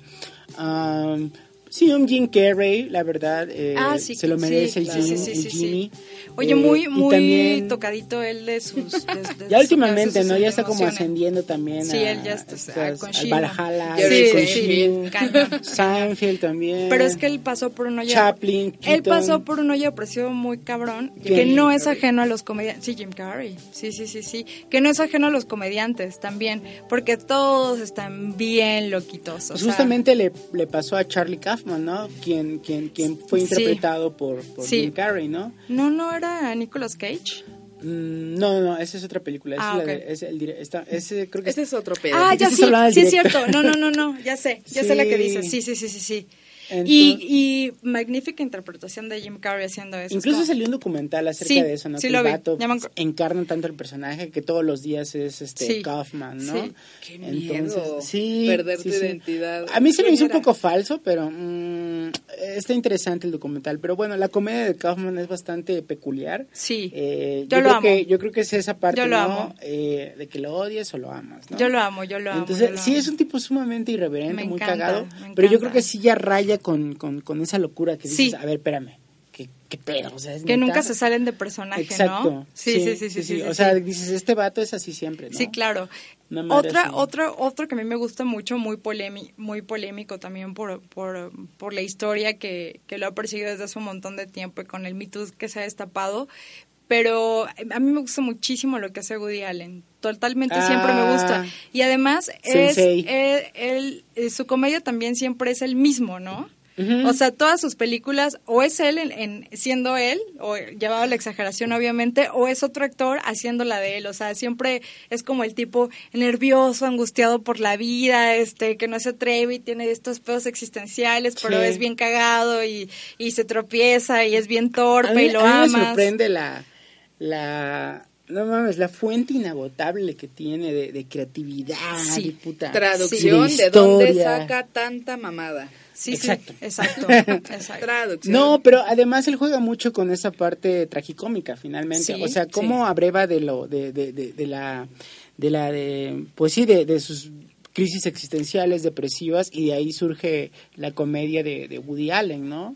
um, sí, un Jim Carrey, la verdad, eh, ah, sí, se lo merece sí, el, sí, Jim- sí, el. Jimmy. Oye, Eh, muy muy también- tocadito él de sus de- de Ya últimamente, sus ¿no? Ya está como ascendiendo también Sí, a, él ya está- estas- con al Shino. Valhalla, con Seinfeld. También. Pero es que él pasó por un hoyo. Chaplin, Él Keaton. pasó por un hoyo depresivo muy cabrón, ¿Quién? que no Jim es ajeno a los comediantes. Sí, Jim Carrey. Sí, sí, sí, sí. Que no es ajeno a los comediantes también, porque todos están bien loquitos. Pues justamente le, le pasó a Charlie Kaufman, ¿no? Quien, quien, quien fue Sí. interpretado por, por Sí. Jim Carrey, ¿no? No, no era Nicolas Cage. Mm, no, no, esa es otra película. Ah, es la de- es el esta- ese creo que Ese es otro pedo. Ah, ya sí, sí es cierto. No, no, no, no, ya sé, ya sé la que Sí. dices. Sí, sí, sí, sí, sí. Entonces- y, y magnífica interpretación de Jim Carrey haciendo eso. Es Incluso salió un documental acerca Sí, de eso, ¿no? sí que lo el vato encarna tanto el personaje que todos los días es este Sí, Kaufman, ¿no? sí. Qué miedo, sí, perder sí, tu sí. identidad. A mí se me ¿Quién hizo un era? poco falso, pero mm, está interesante el documental. Pero bueno, la comedia de Kaufman es bastante peculiar. Sí, Eh, Yo yo, lo creo amo. Que, yo creo que es esa parte, Yo lo ¿no? amo. Eh, de que lo odies o lo amas, ¿no? yo lo amo, yo lo amo. Entonces, sí amo. es un tipo sumamente irreverente, Me muy encanta, cagado, me pero yo creo que sí ya raya con, con, con esa locura que dices, Sí. a ver, espérame, ¿qué, qué pedo? O sea, es Que nunca se salen de personaje, Exacto. ¿no? Sí, sí, sí, sí, sí. sí, O sea, dices, este vato es así siempre, ¿no? Sí, claro. Otra, así. otro, otro que a mí me gusta mucho, muy, polémi- muy polémico también por, por, por la historia que, que lo ha perseguido desde hace un montón de tiempo y con el Me Too que se ha destapado. Pero a mí me gusta muchísimo lo que hace Woody Allen. Totalmente siempre me Ah. gusta. Y además, es, él- él- eh, su comedia también siempre es el mismo, ¿no? O sea, todas sus películas, o es él en, en- siendo él, o llevado a la exageración obviamente, o es otro actor haciendo la de él. O sea, siempre es como el tipo nervioso, angustiado por la vida, este, que no se atreve y tiene estos pedos existenciales, pero Sí. es bien cagado y, y se tropieza y es bien torpe mí, y lo a mí me sorprende la, la, no mames, la fuente inagotable que tiene de, de creatividad, Sí. y puta. Traducción, sí, ¿de dónde saca tanta mamada? Sí, Exacto. sí, exacto, exacto. Traducción. No, pero además él juega mucho con esa parte tragicómica finalmente. O sea, cómo abreva de lo, de, de, de, de la, de la, de, pues sí, de, de sus crisis existenciales, depresivas, y de ahí surge la comedia de, de Woody Allen, ¿no?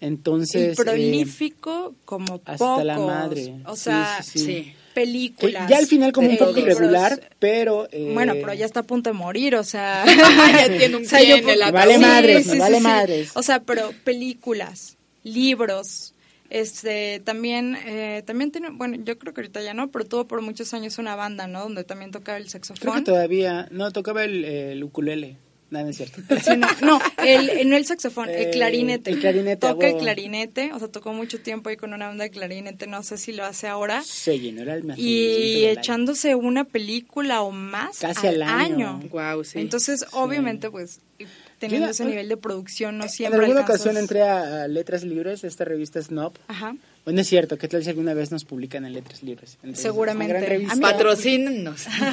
Entonces. y eh, prolífico como hasta pocos. la madre. O sea, sí, sí. Sí. que películas. ya al final como un eh, poco irregular, pero... eh, Bueno, pero ya está a punto de morir, o sea. ya tiene un O sea, yo en el vale madres, me vale madres. O sea, pero películas. libros. Este, también, eh, también tiene, bueno, yo creo que ahorita ya no, pero tuvo por muchos años una banda, ¿no? Donde también tocaba el Creo que saxofón. todavía, no, tocaba el, el ukulele. No, no es cierto. Sí, no, no, el, no el saxofón, el Eh, clarinete. el clarinete, Toca el clarinete, o sea, tocó mucho tiempo ahí con una banda de clarinete, no sé si lo hace ahora. Se llenó el alma. Y echándose una película o más Casi al año. Guau, sí. Entonces, obviamente, pues, teniendo Yo- ese nivel de producción, no En siempre alguna alcanzas- ocasión entré a, a Letras Libres, esta revista Snob. Ajá. Bueno, es cierto, ¿qué tal si alguna vez nos publican en Letras Libres? Entonces, Seguramente. Una gran revista.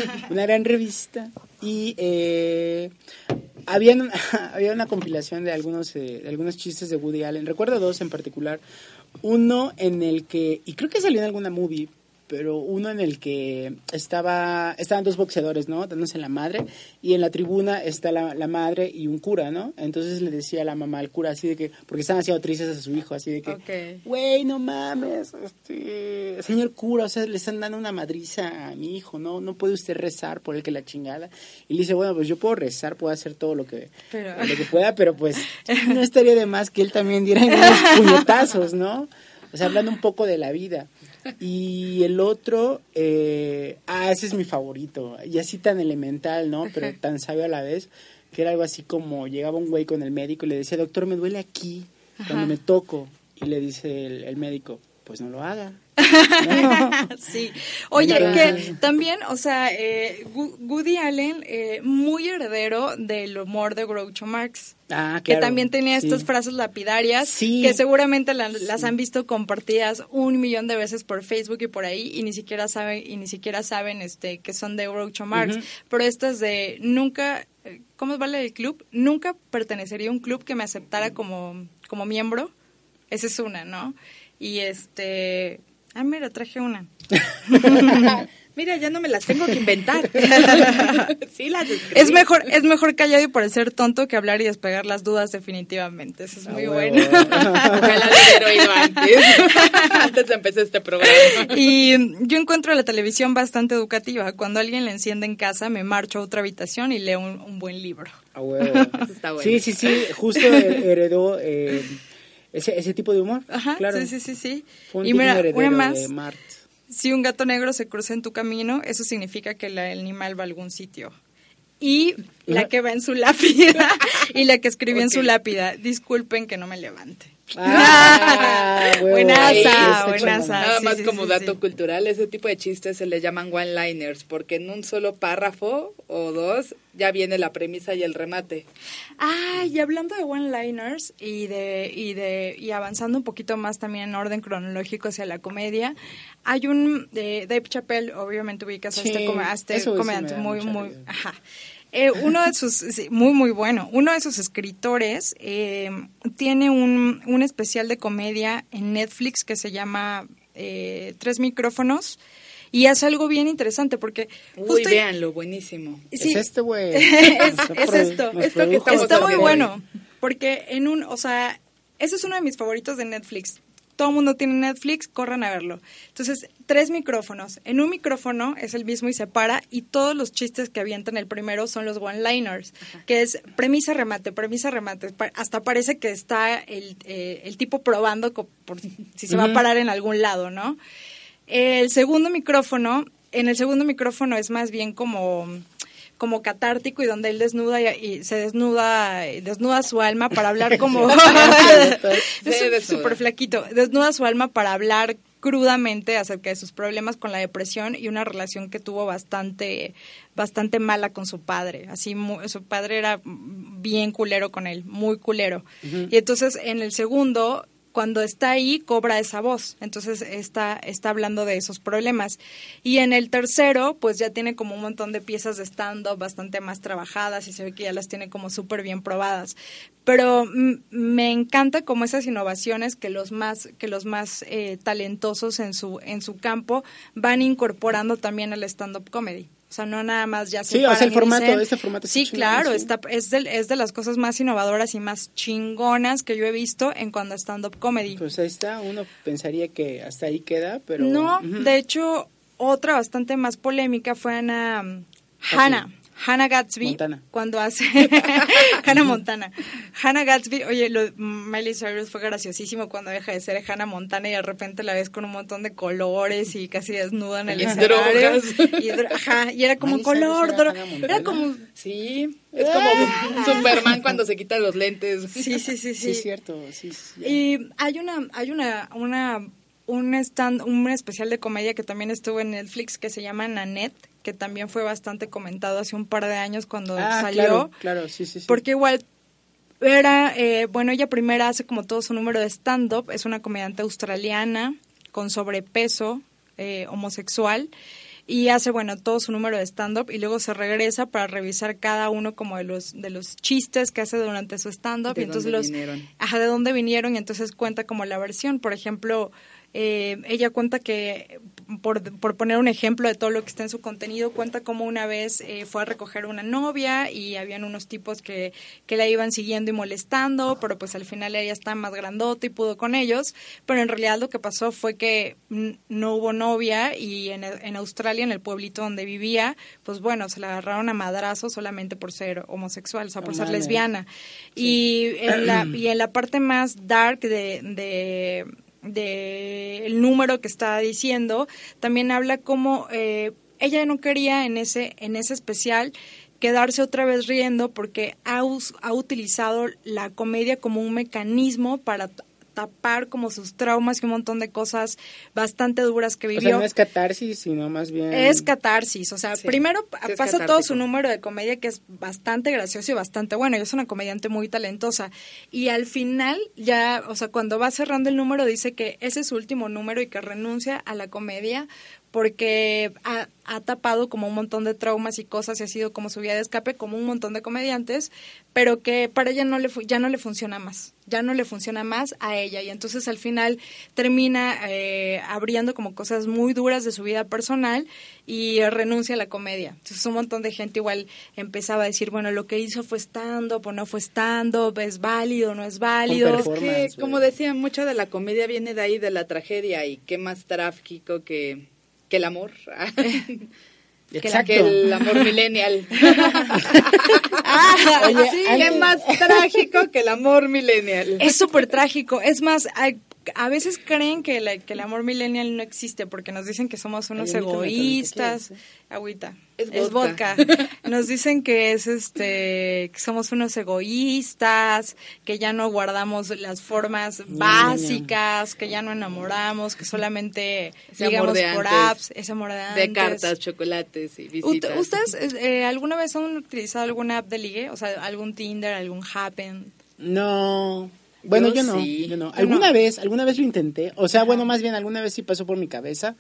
Una gran revista y eh, había, había una compilación de algunos eh, de algunos chistes de Woody Allen recuerdo dos en particular uno en el que y creo que salió en alguna movie pero uno en el que estaba estaban dos boxeadores no dándose la madre y en la tribuna está la, la madre y un cura no entonces le decía la mamá al cura así de que porque estaban haciendo tristes a su hijo así de que güey, no mames, este, señor cura, o sea, le están dando una madriza a mi hijo, ¿no? No puede usted rezar por el que la chingada. Y le dice, bueno, pues yo puedo rezar, puedo hacer todo lo que, Pero- lo que pueda, pero pues no estaría de más que él también diera unos puñetazos, ¿no? O sea, hablando un poco de la vida. Y el otro, eh, ah, ese es mi favorito, y así tan elemental, ¿no? Pero tan sabio a la vez, que era algo así como llegaba un güey con el médico y le decía, doctor, me duele aquí, cuando me toco. Y le dice el, el médico, pues no lo haga. Sí. Oye, que también, o sea, eh, Woody Allen, eh, muy heredero del humor de Groucho Marx. Ah, que claro, también tenía sí. estas frases lapidarias Sí. que seguramente la- las han visto compartidas un millón de veces por Facebook y por ahí y ni siquiera saben y ni siquiera saben este que son de Groucho Marx pero estas de nunca ¿cómo vale el club? Nunca pertenecería a un club que me aceptara como como miembro esa es una ¿no? y este ah mira traje una Mira, ya no me las tengo que inventar. sí, las escribí. es mejor es mejor callado y parecer tonto que hablar y despegar las dudas definitivamente eso es Ah, muy huevo. bueno Ojalá lo hubiera oído antes. antes empezar este programa. Y yo encuentro la televisión bastante educativa. Cuando alguien la enciende en casa, me marcho a otra habitación y leo un, un buen libro. A huevo. está bueno. Sí, sí, sí, justo her- heredó eh, ese, ese tipo de humor. Ajá, claro. sí, sí, sí, sí. Fue un Y mira, una más. de Mart. Si un gato negro se cruza en tu camino, eso significa que el animal va a algún sitio. Y la que va en su lápida y la que escribió en su lápida, disculpen que no me levante. Ah. Buenaza, buenaza. Nada sí, más sí, como sí, dato sí. cultural, ese tipo de chistes se le llaman one-liners, porque en un solo párrafo o dos ya viene la premisa y el remate. Ah, y hablando de one-liners y de, y de y avanzando un poquito más también en orden cronológico hacia la comedia, hay un de Dave Chappelle, obviamente ubicas a este, come- a este comediante muy muy, ajá. Eh, uno de sus, sí, muy muy bueno, uno de sus escritores eh, tiene un, un especial de comedia en Netflix que se llama eh, Tres micrófonos y hace algo bien interesante porque Uy, justo- véanlo, buenísimo. Sí. Es este güey. es, esto. que Está muy haciendo bueno, porque en un, o sea, ese es uno de mis favoritos de Netflix. Todo el mundo tiene Netflix, corran a verlo. Entonces, tres micrófonos. En un micrófono es el mismo y se para y todos los chistes que avientan el primero son los one-liners, que es premisa, remate, premisa, remate. Hasta parece que está el, eh, el tipo probando por si se va a parar en algún lado, ¿no? El segundo micrófono, en el segundo micrófono es más bien como como catártico y donde él desnuda y, y se desnuda y desnuda su alma para hablar como es súper flaquito desnuda su alma para hablar crudamente acerca de sus problemas con la depresión y una relación que tuvo bastante bastante mala con su padre. Así su padre era bien culero con él muy culero. Y entonces en el segundo cuando está ahí cobra esa voz, entonces está, está hablando de esos problemas. Y en el tercero, pues ya tiene como un montón de piezas de stand-up bastante más trabajadas y se ve que ya las tiene como súper bien probadas. Pero me encanta como esas innovaciones que los más, que los más eh, talentosos en su, en su campo van incorporando también al stand-up comedy. O sea, no nada más ya se Sí, o sea, el formato, dicen- este formato Sí, chingón, claro, sí. está es de, es de las cosas más innovadoras y más chingonas que yo he visto en cuanto a stand-up comedy. Pues ahí está, uno pensaría que hasta ahí queda, pero... no, Ujú. de hecho, otra bastante más polémica fue Ana, Hannah, Hannah Gatsby Montana. cuando hace Hannah Montana. Hannah Gatsby, oye, lo, Miley Cyrus fue graciosísimo cuando deja de ser Hannah Montana y de repente la ves con un montón de colores y casi desnuda en el Y escenario. drogas. Y, dro- ajá, y era como Miley color, era era como Sí, es como Superman cuando se quita los lentes. sí, sí, sí, Sí, sí. es cierto. Sí, sí, ya. Y hay una, hay una, una, un stand, un especial de comedia que también estuvo en Netflix que se llama Nanette, que también fue bastante comentado hace un par de años cuando Ah, salió. claro, claro, sí, sí, sí. Porque igual era, eh, bueno, ella primera hace como todo su número de stand-up, es una comediante australiana con sobrepeso, eh, homosexual, y hace, bueno, todo su número de stand-up y luego se regresa para revisar cada uno como de los, de los chistes que hace durante su stand-up. ¿De y entonces dónde los, vinieron? Ajá, de dónde vinieron y entonces cuenta como la versión. Por ejemplo, eh, ella cuenta que, por, por poner un ejemplo de todo lo que está en su contenido, cuenta como una vez eh, fue a recoger una novia y habían unos tipos que, que la iban siguiendo y molestando, pero pues al final ella está más grandota y pudo con ellos. Pero en realidad lo que pasó fue que no hubo novia y en, en Australia, en el pueblito donde vivía, pues bueno, se la agarraron a madrazo solamente por ser homosexual, o sea, por ser lesbiana. Y, en la, y en la parte más dark de, de, de número que está diciendo, también habla como eh, ella no quería en ese, en ese especial quedarse otra vez riendo porque ha, ha utilizado la comedia como un mecanismo para tapar como sus traumas y un montón de cosas bastante duras que O vivió. sea, no es catarsis, sino más bien... Es catarsis, o sea, Sí, primero sí pasa todo su número de comedia que es bastante gracioso y bastante bueno, y es una comediante muy talentosa. Y al final, ya, o sea, cuando va cerrando el número, dice que ese es su último número y que renuncia a la comedia porque ha, ha tapado como un montón de traumas y cosas y ha sido como su vía de escape, como un montón de comediantes, pero que para ella no le fu- ya no le funciona más, ya no le funciona más a ella y entonces al final termina eh, abriendo como cosas muy duras de su vida personal y renuncia a la comedia. Entonces un montón de gente igual empezaba a decir, bueno, lo que hizo fue stand-up o no fue stand-up, es válido, no es válido. Es que, como decía, mucho de la comedia viene de ahí, de la tragedia, y qué más trágico que, que el amor. Exacto. que el amor millennial. Ah, Oye, sí, qué más trágico que el amor millennial. Es súper trágico. Es más, hay- a veces creen que, la- que el amor millennial no existe porque nos dicen que somos unos Ay, egoístas. ¿qué quieres? Agüita. Es Es, vodka. vodka. Nos dicen que es este que somos unos egoístas, que ya no guardamos las formas básicas, que ya no enamoramos, que solamente de por apps, ese amor de cartas, chocolates y visitas. ¿Ustedes eh, alguna vez han utilizado alguna app de ligue? O sea, algún Tinder, algún Happen. No. Bueno, Yo yo, no, sí. yo no. Yo Alguna no. vez, alguna vez lo intenté. O sea, bueno, más bien alguna vez sí pasó por mi cabeza,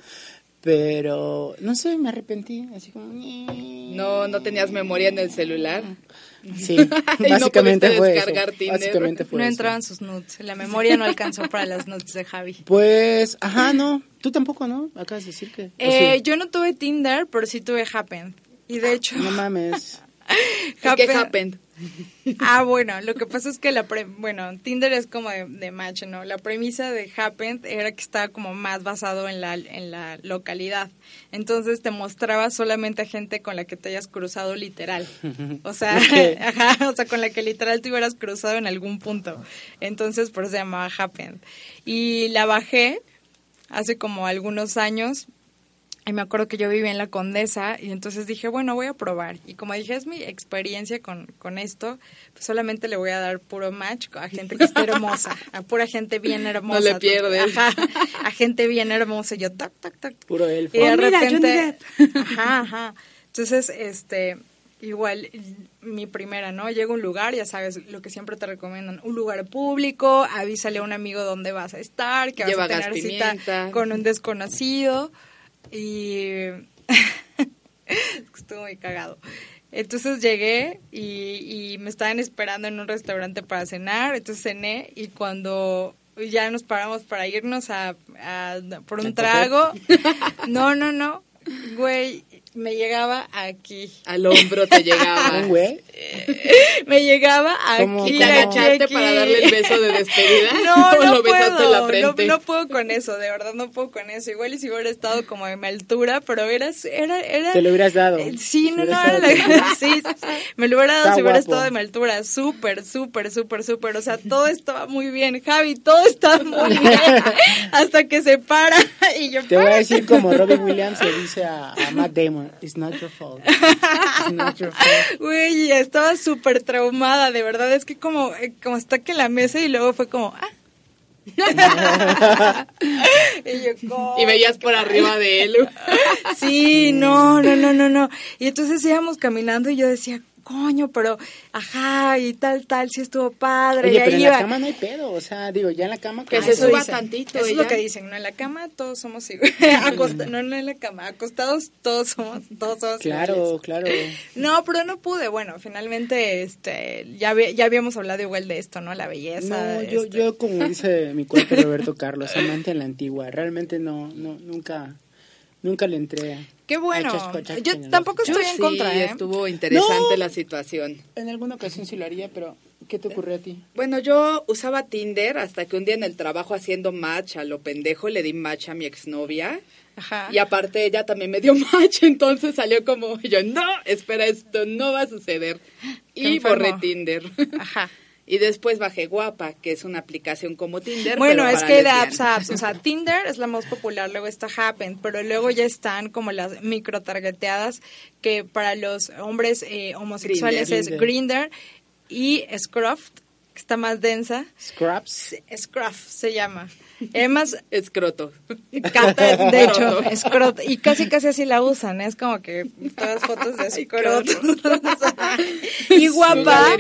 pero no sé, me arrepentí, así como No, no tenías memoria en el celular. Sí, Y no básicamente pudiste fue descargar eso. Básicamente fue no eso. entraban sus nudes. La memoria no alcanzó para las nudes de Javi. Pues, ajá, no. Tú tampoco, ¿no? Acabas de decir que. ¿o Eh, sí? Yo no tuve Tinder, pero sí tuve Happen. Y de hecho, No mames. ¿Qué happened? Ah, bueno, lo que pasa es que la pre- bueno, Tinder es como de, de match, ¿no? La premisa de Happen era que estaba como más basado en la, en la localidad. Entonces te mostraba solamente a gente con la que te hayas cruzado literal. O sea, ajá, o sea, con la que literal te hubieras cruzado en algún punto. Entonces, por eso se llamaba Happen. Y la bajé hace como algunos años y me acuerdo que yo vivía en la Condesa y entonces dije, bueno, voy a probar. Y como dije, es mi experiencia con, con esto, pues solamente le voy a dar puro match a gente que esté hermosa, a pura gente bien hermosa. le pierdes. Ajá, a gente bien hermosa. Y yo, tac, tac, tac. Puro elfo. Y de Oh, mira, repente, Johnny ajá, ajá. Entonces, este, igual, mi primera, ¿no? Llega a un lugar, ya sabes, lo que siempre te recomiendan, un lugar público, avísale a un amigo dónde vas a estar, que Lleva vas a tener cita con un desconocido y estuvo muy cagado. Entonces llegué y, y me estaban esperando en un restaurante para cenar, entonces cené y cuando ya nos paramos para irnos a, a- por un trago, no, no, no, güey, me llegaba aquí. Al hombro te llegaba. ¿Un güey? Me llegaba aquí. ¿Y te agachaste aquí. para darle el beso de despedida? No, ¿O no lo besaste en puedo, la no, frente? no puedo con eso, de verdad no puedo con eso. Igual y si hubiera estado como a mi altura, pero era, era, era... Te lo hubieras dado. Eh, Sí, no, no, era la- sí, me lo hubiera dado Está si hubiera guapo. estado de mi altura. Súper, súper, súper, súper. O sea, todo estaba muy bien, Javi, todo estaba muy bien. Hasta que se para y yo... Te voy a decir como Robin Williams le dice a, a Matt Damon, it's not your fault. It's not your fault. Güey, estaba súper traumada, de verdad. Es que como, eh, como está que la mesa y luego fue como, ah. y. Y veías por arriba de él. Sí, no, no, no, no, no. Y entonces íbamos caminando y yo decía, coño, pero, ajá, y tal, tal, sí estuvo padre. Oye, y pero en iba. la cama no hay pedo, o sea, digo, ya en la cama... Que como- se Eso suba dicen. tantito Eso es lo que dicen, ¿no? En la cama todos somos iguales. No, no en la cama. Acostados todos somos, todos somos iguales. Claro, claro. No, pero no pude. Bueno, finalmente, este, ya, ya habíamos hablado igual de esto, ¿no? La belleza. No, yo, este. yo como dice mi cuate Roberto Carlos, amante en la antigua, realmente no, no, nunca, nunca le entré. Qué bueno. chasco Yo tampoco estoy Yo en sí, contra, ¿eh? estuvo interesante No. la situación. En alguna ocasión sí lo haría, pero ¿qué te ocurrió a ti? Bueno, yo usaba Tinder hasta que un día en el trabajo haciendo match a lo pendejo le di match a mi exnovia. Ajá. Y aparte ella también me dio match, entonces salió como yo, no, espera, esto no va a suceder. Qué Y enfermo. borré Tinder. Ajá. Y después bajé Guapa, que es una aplicación como Tinder. Bueno, pero es para que de apps a apps, o sea, Tinder es la más popular, luego está Happen, pero luego ya están como las micro targeteadas que para los hombres eh, homosexuales Grindr. es Grinder y Scruff, que está más densa. Scraps. Scruff se llama. Además, Escroto. Cata, de hecho, escroto. Y casi casi así la usan, es como que todas fotos de escroto. y guapa,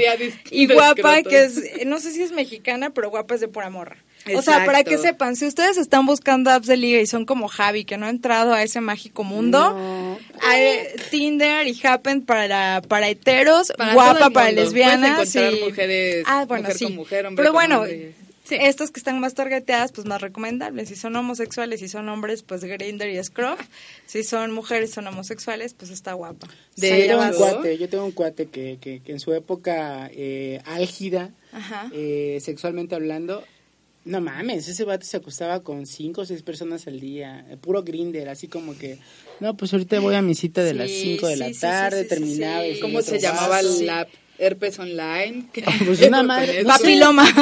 y guapa que es, no sé si es mexicana, pero guapa es de pura morra. O sea, para que sepan, si ustedes están buscando apps de liga y son como Javi, que no ha entrado a ese mágico mundo, No. hay Tinder y Happen para, para heteros, Para guapa para lesbianas. Y- mujeres- ah, bueno, mujer sí. con mujer, hombre Pero con bueno, hombre. Estas que están más targeteadas, pues más recomendables. Si son homosexuales, si son hombres, pues Grindr y Scruff. Si son mujeres, son homosexuales, pues está guapa. De yo, Se tengo un cuate, yo tengo un cuate que, que, que en su época eh, álgida, Ajá. eh, sexualmente hablando, no mames, ese vato se acostaba con cinco o seis personas al día, eh, puro grinder, así como que, no, pues ahorita voy a mi cita de las Sí, cinco de sí, la sí, sí, tarde, sí, sí, terminaba. sí. ¿Cómo se llamaba vaso. Sí. Herpes online? ¿Qué- Pues qué una madre- no. Papiloma.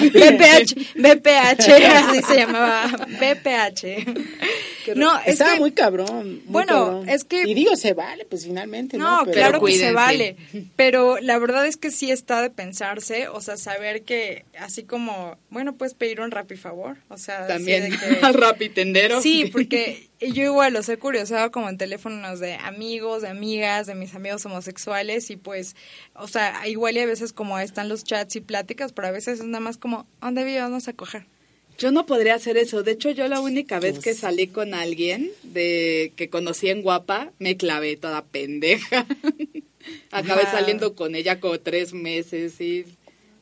BPH. BPH. Así se llamaba. BPH. No, es Estaba que- muy cabrón. muy Bueno, cabrón. es que- Y digo, se vale, pues finalmente, ¿no? No, Pero- claro que se vale, pero la verdad es que sí está de pensarse, o sea, saber que así como, bueno, puedes pedir un rap y favor, o sea, También que- al rapitendero. Sí, porque yo igual lo sé curiosaba como en teléfonos de amigos, de amigas, de mis amigos homosexuales y pues, o sea, igual y a veces como están los chats y pláticas, pero a veces es nada más como, ¿dónde vamos a coger? Yo no podría hacer eso. De hecho, yo la única vez que salí con alguien de que conocí en Guapa, me clavé toda pendeja. Acabé saliendo con ella como tres meses y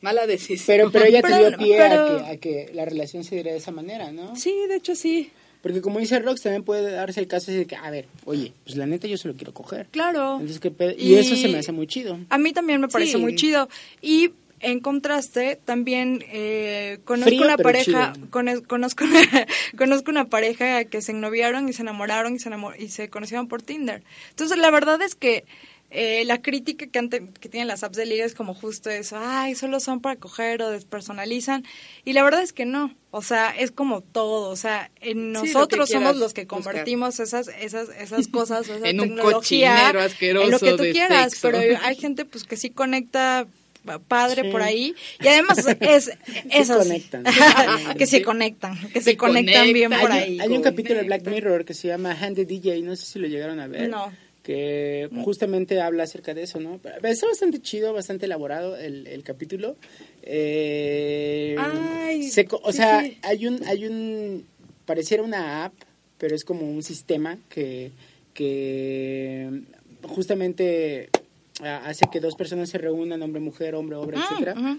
mala decisión. Pero, pero ella te dio pie pero- a, que, a que la relación se diera de esa manera, ¿no? Sí, de hecho sí. Porque como dice Rox, también puede darse el caso de que, a ver, oye, pues la neta yo se lo quiero coger. Claro. Entonces, y, eso se me hace muy chido. A mí también me parece Sí. muy chido. Y en contraste, también eh, conozco Frío, una pareja, conozco, una, conozco una pareja que se ennoviaron y se enamoraron y se, enamor- y se conocieron por Tinder. Entonces, la verdad es que eh, la crítica que, ante- que tienen las apps de liga es como justo eso, ay, solo son para coger o despersonalizan. Y la verdad es que no. O sea, es como todo. O sea, en Sí, lo que nosotros somos los que buscar. convertimos esas, esas, esas cosas, esa En un tecnología cochinero asqueroso en lo que tú de quieras. sexo. Pero hay gente pues que sí conecta padre Sí. por ahí y además es eso sí. conectan. que se conectan que se Sí conectan bien por hay, ahí hay un capítulo de Black. Mirror que se llama Hand the DJ, no sé si lo llegaron a ver. No. Que justamente habla acerca de eso, ¿no? Pero Está bastante chido, bastante elaborado el, el capítulo. Eh, Ay, se o sí, sea, sí. hay un, hay un, pareciera una app, pero es como un sistema que, que justamente hace que dos personas se reúnan, hombre, mujer, hombre, hombre, Ah, etcétera.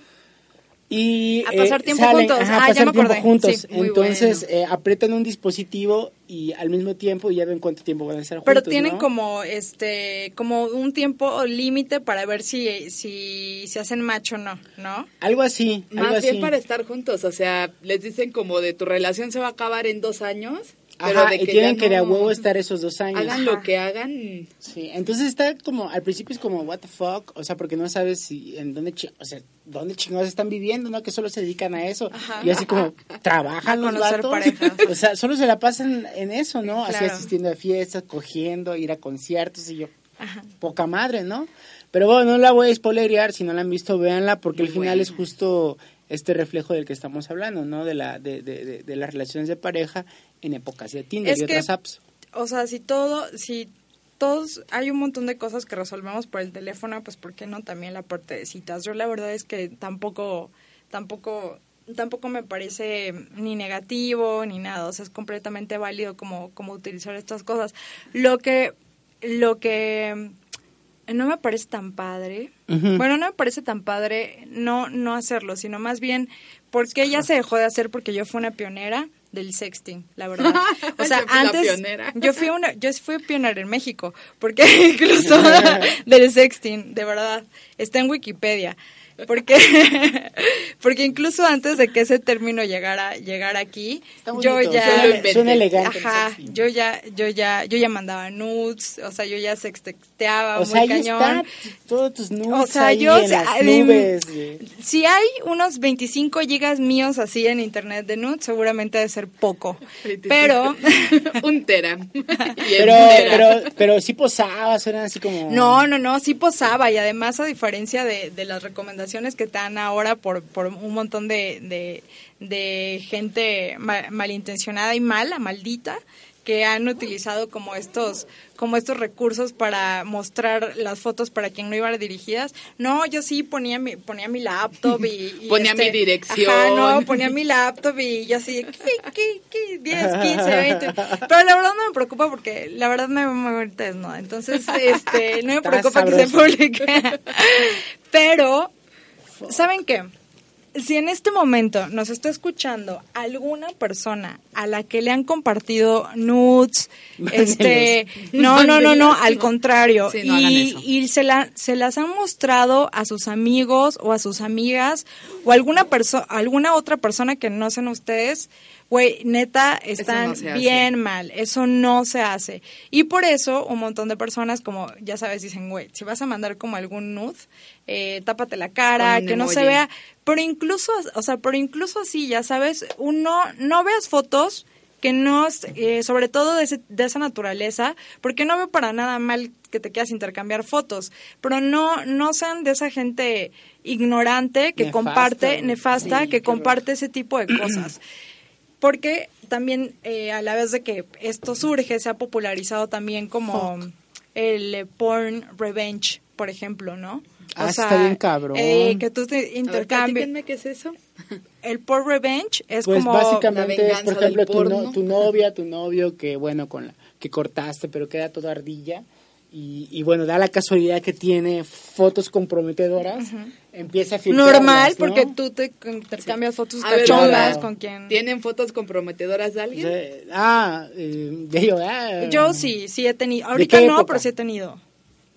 Y A pasar eh, tiempo salen, juntos. ajá, Ah, ya pasar me tiempo juntos. Sí, Entonces eh, aprietan un dispositivo y al mismo tiempo ya ven cuánto tiempo van a estar Pero juntos. tienen ¿no? como este como un tiempo límite para ver si si se hacen macho o no, ¿no? algo así, algo Más así. bien para estar juntos, o sea, les dicen como de tu relación se va a acabar en dos años, pero Ajá, de y que tienen ya que de a huevo estar esos dos años. Hagan lo que hagan. Sí, entonces está como, al principio es como, what the fuck, o sea, porque no sabes si, en dónde, o sea, dónde chingados están viviendo, ¿no? Que solo se dedican a eso. Y así como, trabajan los vatos. O sea, solo se la pasan en eso, ¿no? Así Claro. asistiendo a fiestas, cogiendo, ir a conciertos y yo, poca madre, ¿no? Pero bueno, no la voy a spoilerear, si no la han visto, véanla, porque el final es justo este reflejo del que estamos hablando, ¿no? De, la, de, de, de, de las relaciones de pareja en épocas de Tinder Es y que- otras apps. O sea, si todo si todos hay un montón de cosas que resolvemos por el teléfono, pues por qué no también la parte de citas. Yo la verdad es que tampoco tampoco tampoco me parece ni negativo ni nada, o sea, es completamente válido como como utilizar estas cosas. Lo que lo que no me parece tan padre. Bueno, no me parece tan padre no no hacerlo, sino más bien porque ella se dejó de hacer porque yo fui una pionera del sexting, la verdad. O sea, Yo antes yo fui una yo fui pionera en México, porque incluso del sexting, de verdad, está en Wikipedia. Porque porque incluso antes de que ese término llegara llegara aquí, Está yo ya suena, inventé. suena elegante. el Ajá, sexting. yo ya, yo ya, yo ya mandaba nudes, o sea, yo ya sexteaba O muy sea, ahí cañón. está todos tus nudes O sea, ahí yo en o sea, las nubes. Si hay unos 25 gigas míos así en internet de nudes, seguramente debe ser poco. Pero un tera. Pero, pero, pero sí posabas, eran así como... no, no, no, sí posaba y además a diferencia de, de las recomendaciones que te dan ahora por, por un montón de, de, de gente ma- malintencionada y mala, maldita, que han utilizado como estos como estos recursos para mostrar las fotos para quien no iban dirigidas. No, yo sí ponía mi ponía mi laptop y, y Ponía mi dirección. Ajá, no, ponía mi laptop y yo así, ¿qué, qué, qué? 10, 15, 20. Pero la verdad no me preocupa porque la verdad me veo muy bonita desnuda. Entonces, este, no me preocupa que se publique. Pero, ¿saben qué? Si en este momento nos está escuchando alguna persona a la que le han compartido nudes, este, no, no, no, no, al contrario, Sí, no hagan y, y se, la, se las han mostrado a sus amigos o a sus amigas o alguna persona, alguna otra persona que no sean ustedes, güey, neta, están no bien mal, eso no se hace. Y por eso un montón de personas, como ya sabes, dicen, güey, si vas a mandar como algún nude, eh, tápate la cara, que no se vea, pero incluso, o sea, pero incluso así, ya sabes, uno, no veas fotos que no, eh, sobre todo de, ese- de esa naturaleza, porque no veo para nada mal que te quieras intercambiar fotos, pero no, no sean de esa gente ignorante que Nefasta, comparte, nefasta, Sí, que comparte ese tipo de cosas. Porque también eh, a la vez de que esto surge, se ha popularizado también como el eh, porn revenge, por ejemplo, ¿no? Ah, está bien cabrón. eh, que tú te intercambies. qué es eso. El porn revenge es Pues como... básicamente la es, por venganza del ejemplo, tu, no- tu novia, tu novio, que bueno, con la que cortaste, pero queda toda ardilla. Y, y bueno, da la casualidad que tiene fotos comprometedoras, empieza a filtrarlas, normal, ¿no? porque tú te intercambias fotos A ver, cachondas claro. con quien... ¿Tienen fotos comprometedoras de alguien? ah, eh, de ello, ah, Yo sí, sí he tenido. Ahorita no, época? pero sí he tenido.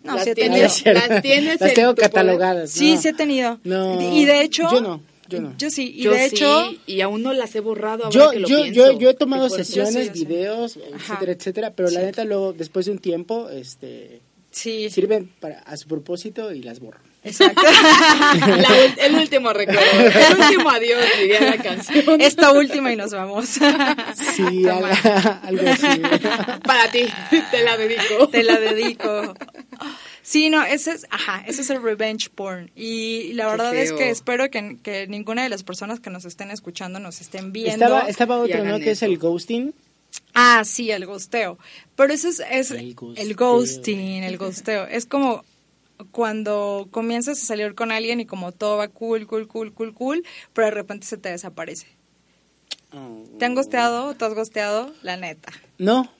No, Las sí he tenido. las tienes Las tengo catalogadas. Sí, sí he tenido. No. Y de hecho... Yo no, yo no. Yo sí, y yo de sí, hecho... y aún no las he borrado ahora Yo, que lo yo, pienso. yo, yo he tomado sesiones, sí, videos, Ajá. etcétera, etcétera, pero la neta luego, después de un tiempo, este, Sí, sirven para, a su propósito y las borro. exacto. La el último recuerdo, el último adiós, diría la canción. Esta última y nos vamos. Sí, algo así. Para ti, te la dedico. Te la dedico. Sí, no, ese es, ajá, ese es el revenge porn. Y la Qué verdad es que espero que, que ninguna de las personas que nos estén escuchando nos estén viendo. Estaba, estaba otro, ¿no? Que es el ghosting. Ah, sí, el gosteo. Pero eso es, es El ghosting, el gosteo. Es como cuando comienzas a salir con alguien y como todo va cool, cool, cool, cool, cool, pero de repente se te desaparece. ¿Te han gosteado? ¿Te has gosteado? La neta. No,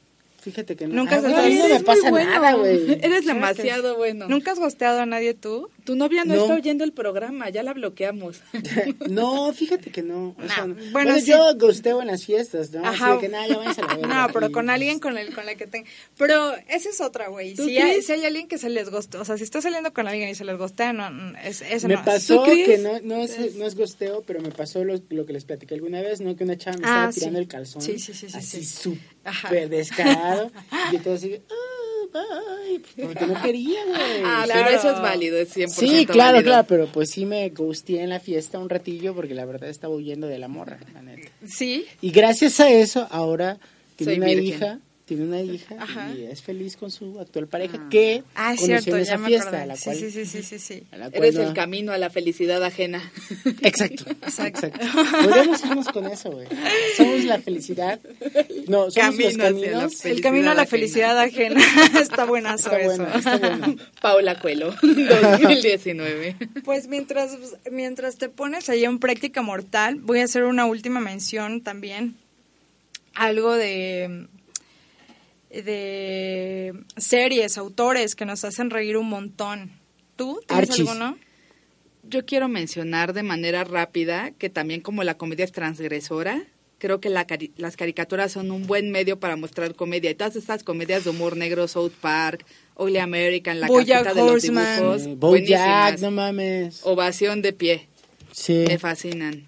fíjate que no. Nunca Ah, se güey, te- a mí no me pasa bueno. nada, güey. Eres demasiado bueno. ¿Nunca has gosteado a nadie tú? Tu novia no, No. está oyendo el programa, ya la bloqueamos. No, fíjate que no. O sea, No, no. bueno, Bueno, sí. yo gusteo en las fiestas, ¿no? Ajá. de que nada, ya a la. No, pero con pues, alguien con el con la que tenga. Pero esa es otra, güey. ¿Tú Si hay, si hay alguien que se les gusta, o sea, si estás saliendo con alguien y se les gusta, no, no, es, ese Me no es. pasó ¿Tú crees? que no, no, es, no es gosteo, pero me pasó lo, lo que les platiqué alguna vez, ¿no? Que una chava me Ah, estaba sí. tirando el calzón. Sí, sí, sí, sí, Así súper descarado. y así, ah, bye. Porque no quería, güey. Ah, Sí, pero claro. eso es válido, es 100% Sí, claro, válido. claro, pero pues sí me gusteé en la fiesta un ratillo porque la verdad estaba huyendo de la morra, la neta. Sí. Y gracias a eso, ahora tiene Soy una virgen. hija, tiene una hija Ajá. y es feliz con su actual pareja que Ah, es conoció cierto, en ya esa me fiesta, a la cual, sí, sí, sí, sí, sí. a la cual Eres no- el camino a la felicidad ajena. Exacto, exacto. Podemos irnos con eso, güey. Somos la felicidad. No, somos Camino los caminos. El camino a la Felicidad ajena. está buenazo Está eso. bueno, está bueno. Paula Cuelo, 2019. Pues mientras, mientras te pones ahí en práctica mortal, voy a hacer una última mención también. Algo de, de series, autores que nos hacen reír un montón. ¿Tú tienes Archis. alguno? Yo quiero mencionar de manera rápida que también como la comedia es transgresora, creo que la cari- las caricaturas son un buen medio para mostrar comedia. Y todas estas comedias de humor negro, South Park, Ugly American, La Bojack Casita de los. Dibujos, Eh, Bojack, no mames. Ovación de pie, Sí. me fascinan.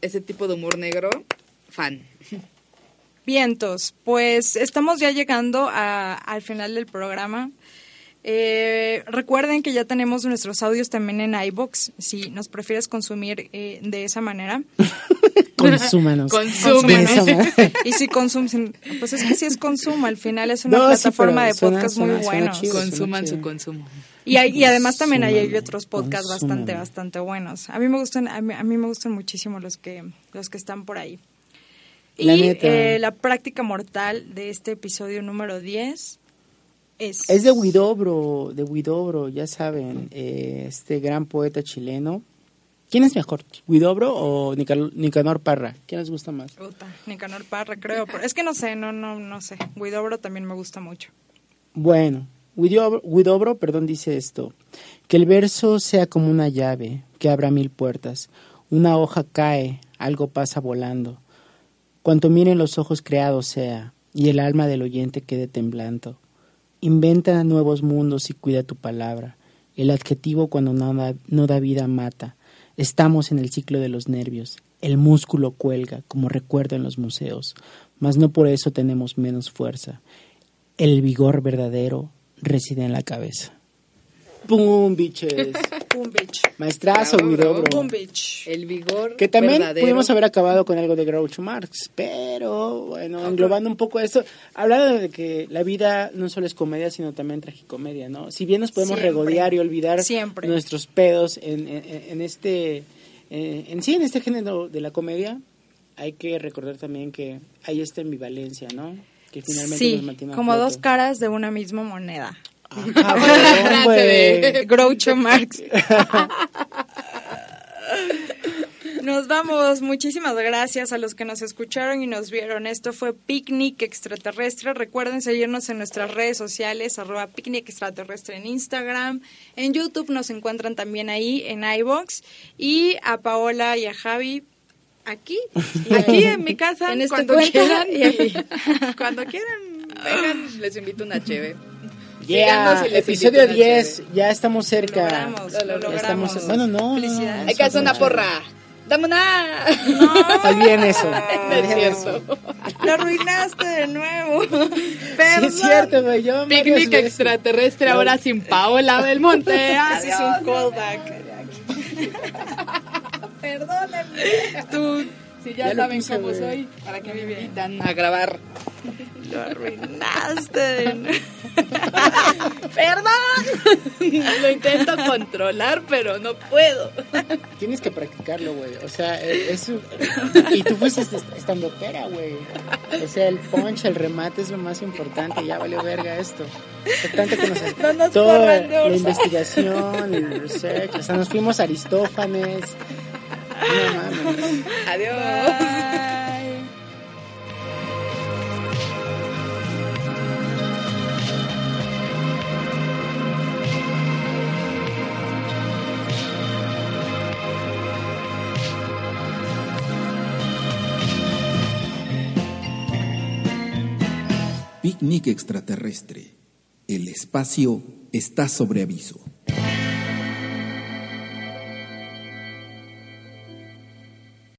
Ese tipo de humor negro, fan. Vientos, pues estamos ya llegando a- al final del programa. Eh, recuerden que ya tenemos nuestros audios también en iBox, si nos prefieres consumir eh, de esa manera. Consúmanos. Consúmenos. Y si consumen, pues es que si es consumo, al final es una No, plataforma de suena- podcast suena- muy. Con- Consuman su consumo. Y, hay- y además también hay, otros podcasts bastante, bastante buenos. A mí me gustan, a mí, a mí me gustan muchísimo los que, los que están por ahí. Y La neta. eh, la práctica mortal de este episodio número 10 es... Es de Huidobro, de Huidobro, ya saben, eh, este gran poeta chileno. ¿Quién es mejor, Huidobro o Nicanor Parra? ¿Quién les gusta más? Puta, Nicanor Parra, creo. pero es que no sé, no, no, no sé. Guidobro también me gusta mucho. Bueno, Huidobro, Huidobro, perdón, dice esto. Que el verso sea como una llave que abra mil puertas. Una hoja cae, algo pasa volando. Cuanto miren los ojos creados sea, y el alma del oyente quede temblando. Inventa nuevos mundos y cuida tu palabra. El adjetivo cuando no da, no da vida mata. Estamos en el ciclo de los nervios. El músculo cuelga, como recuerdo en los museos, mas no por eso tenemos menos fuerza. El vigor verdadero reside en la cabeza. ¡Pum, biches! Boom Beach. Maestrazo, Bravo. Boom Beach. El vigor Que también verdadero. pudimos haber acabado con algo de Groucho Marx, pero bueno, englobando un poco esto, hablando de que la vida no solo es comedia, sino también tragicomedia, ¿no? Si bien nos podemos Siempre. regodear y olvidar Siempre. nuestros pedos en, en, en este, eh, en sí, en este género de la comedia, hay que recordar también que hay esta ambivalencia, ¿no? Que finalmente Sí, nos mantiene como dos caras de una misma moneda. Ah. Groucho Marx. Nos vamos. Muchísimas gracias a los que nos escucharon y nos vieron. Esto fue Picnic Extraterrestre. Recuerden seguirnos en nuestras redes sociales, arroba Picnic Extraterrestre en Instagram. En YouTube nos encuentran también ahí, en iBox. Y a Paola y a Javi aquí. Aquí en mi casa, En este cuando quieran. Y. Cuando quieran, vengan, les invito una cheve. Yeah, episodio invito una 10, ya estamos cerca. Lo logramos, lo logramos. estamos- bueno, no, no, Felicidades. no, Hay que hacer una no. porra. ¡Dame una! Está bien eso. No es cierto. Lo arruinaste de nuevo. Sí, es cierto, güey. Yo Picnic extraterrestre ahora sin Paola Belmonte. Ese es un callback. Perdónenme. Tú, si ya, saben cómo soy, ¿para qué me invitan a grabar? Lo arruinaste. Perdón. Lo intento controlar, pero no puedo. Tienes que practicarlo, güey. O sea, eh, es un- Y tú fuiste estando pera, güey. O sea, el punch, el remate es lo más importante. Ya valió verga esto. Es tanto que nos... No nos Toda la investigación, el research. O sea, nos fuimos a Aristófanes. Adiós. Picnic extraterrestre. El espacio está sobre aviso.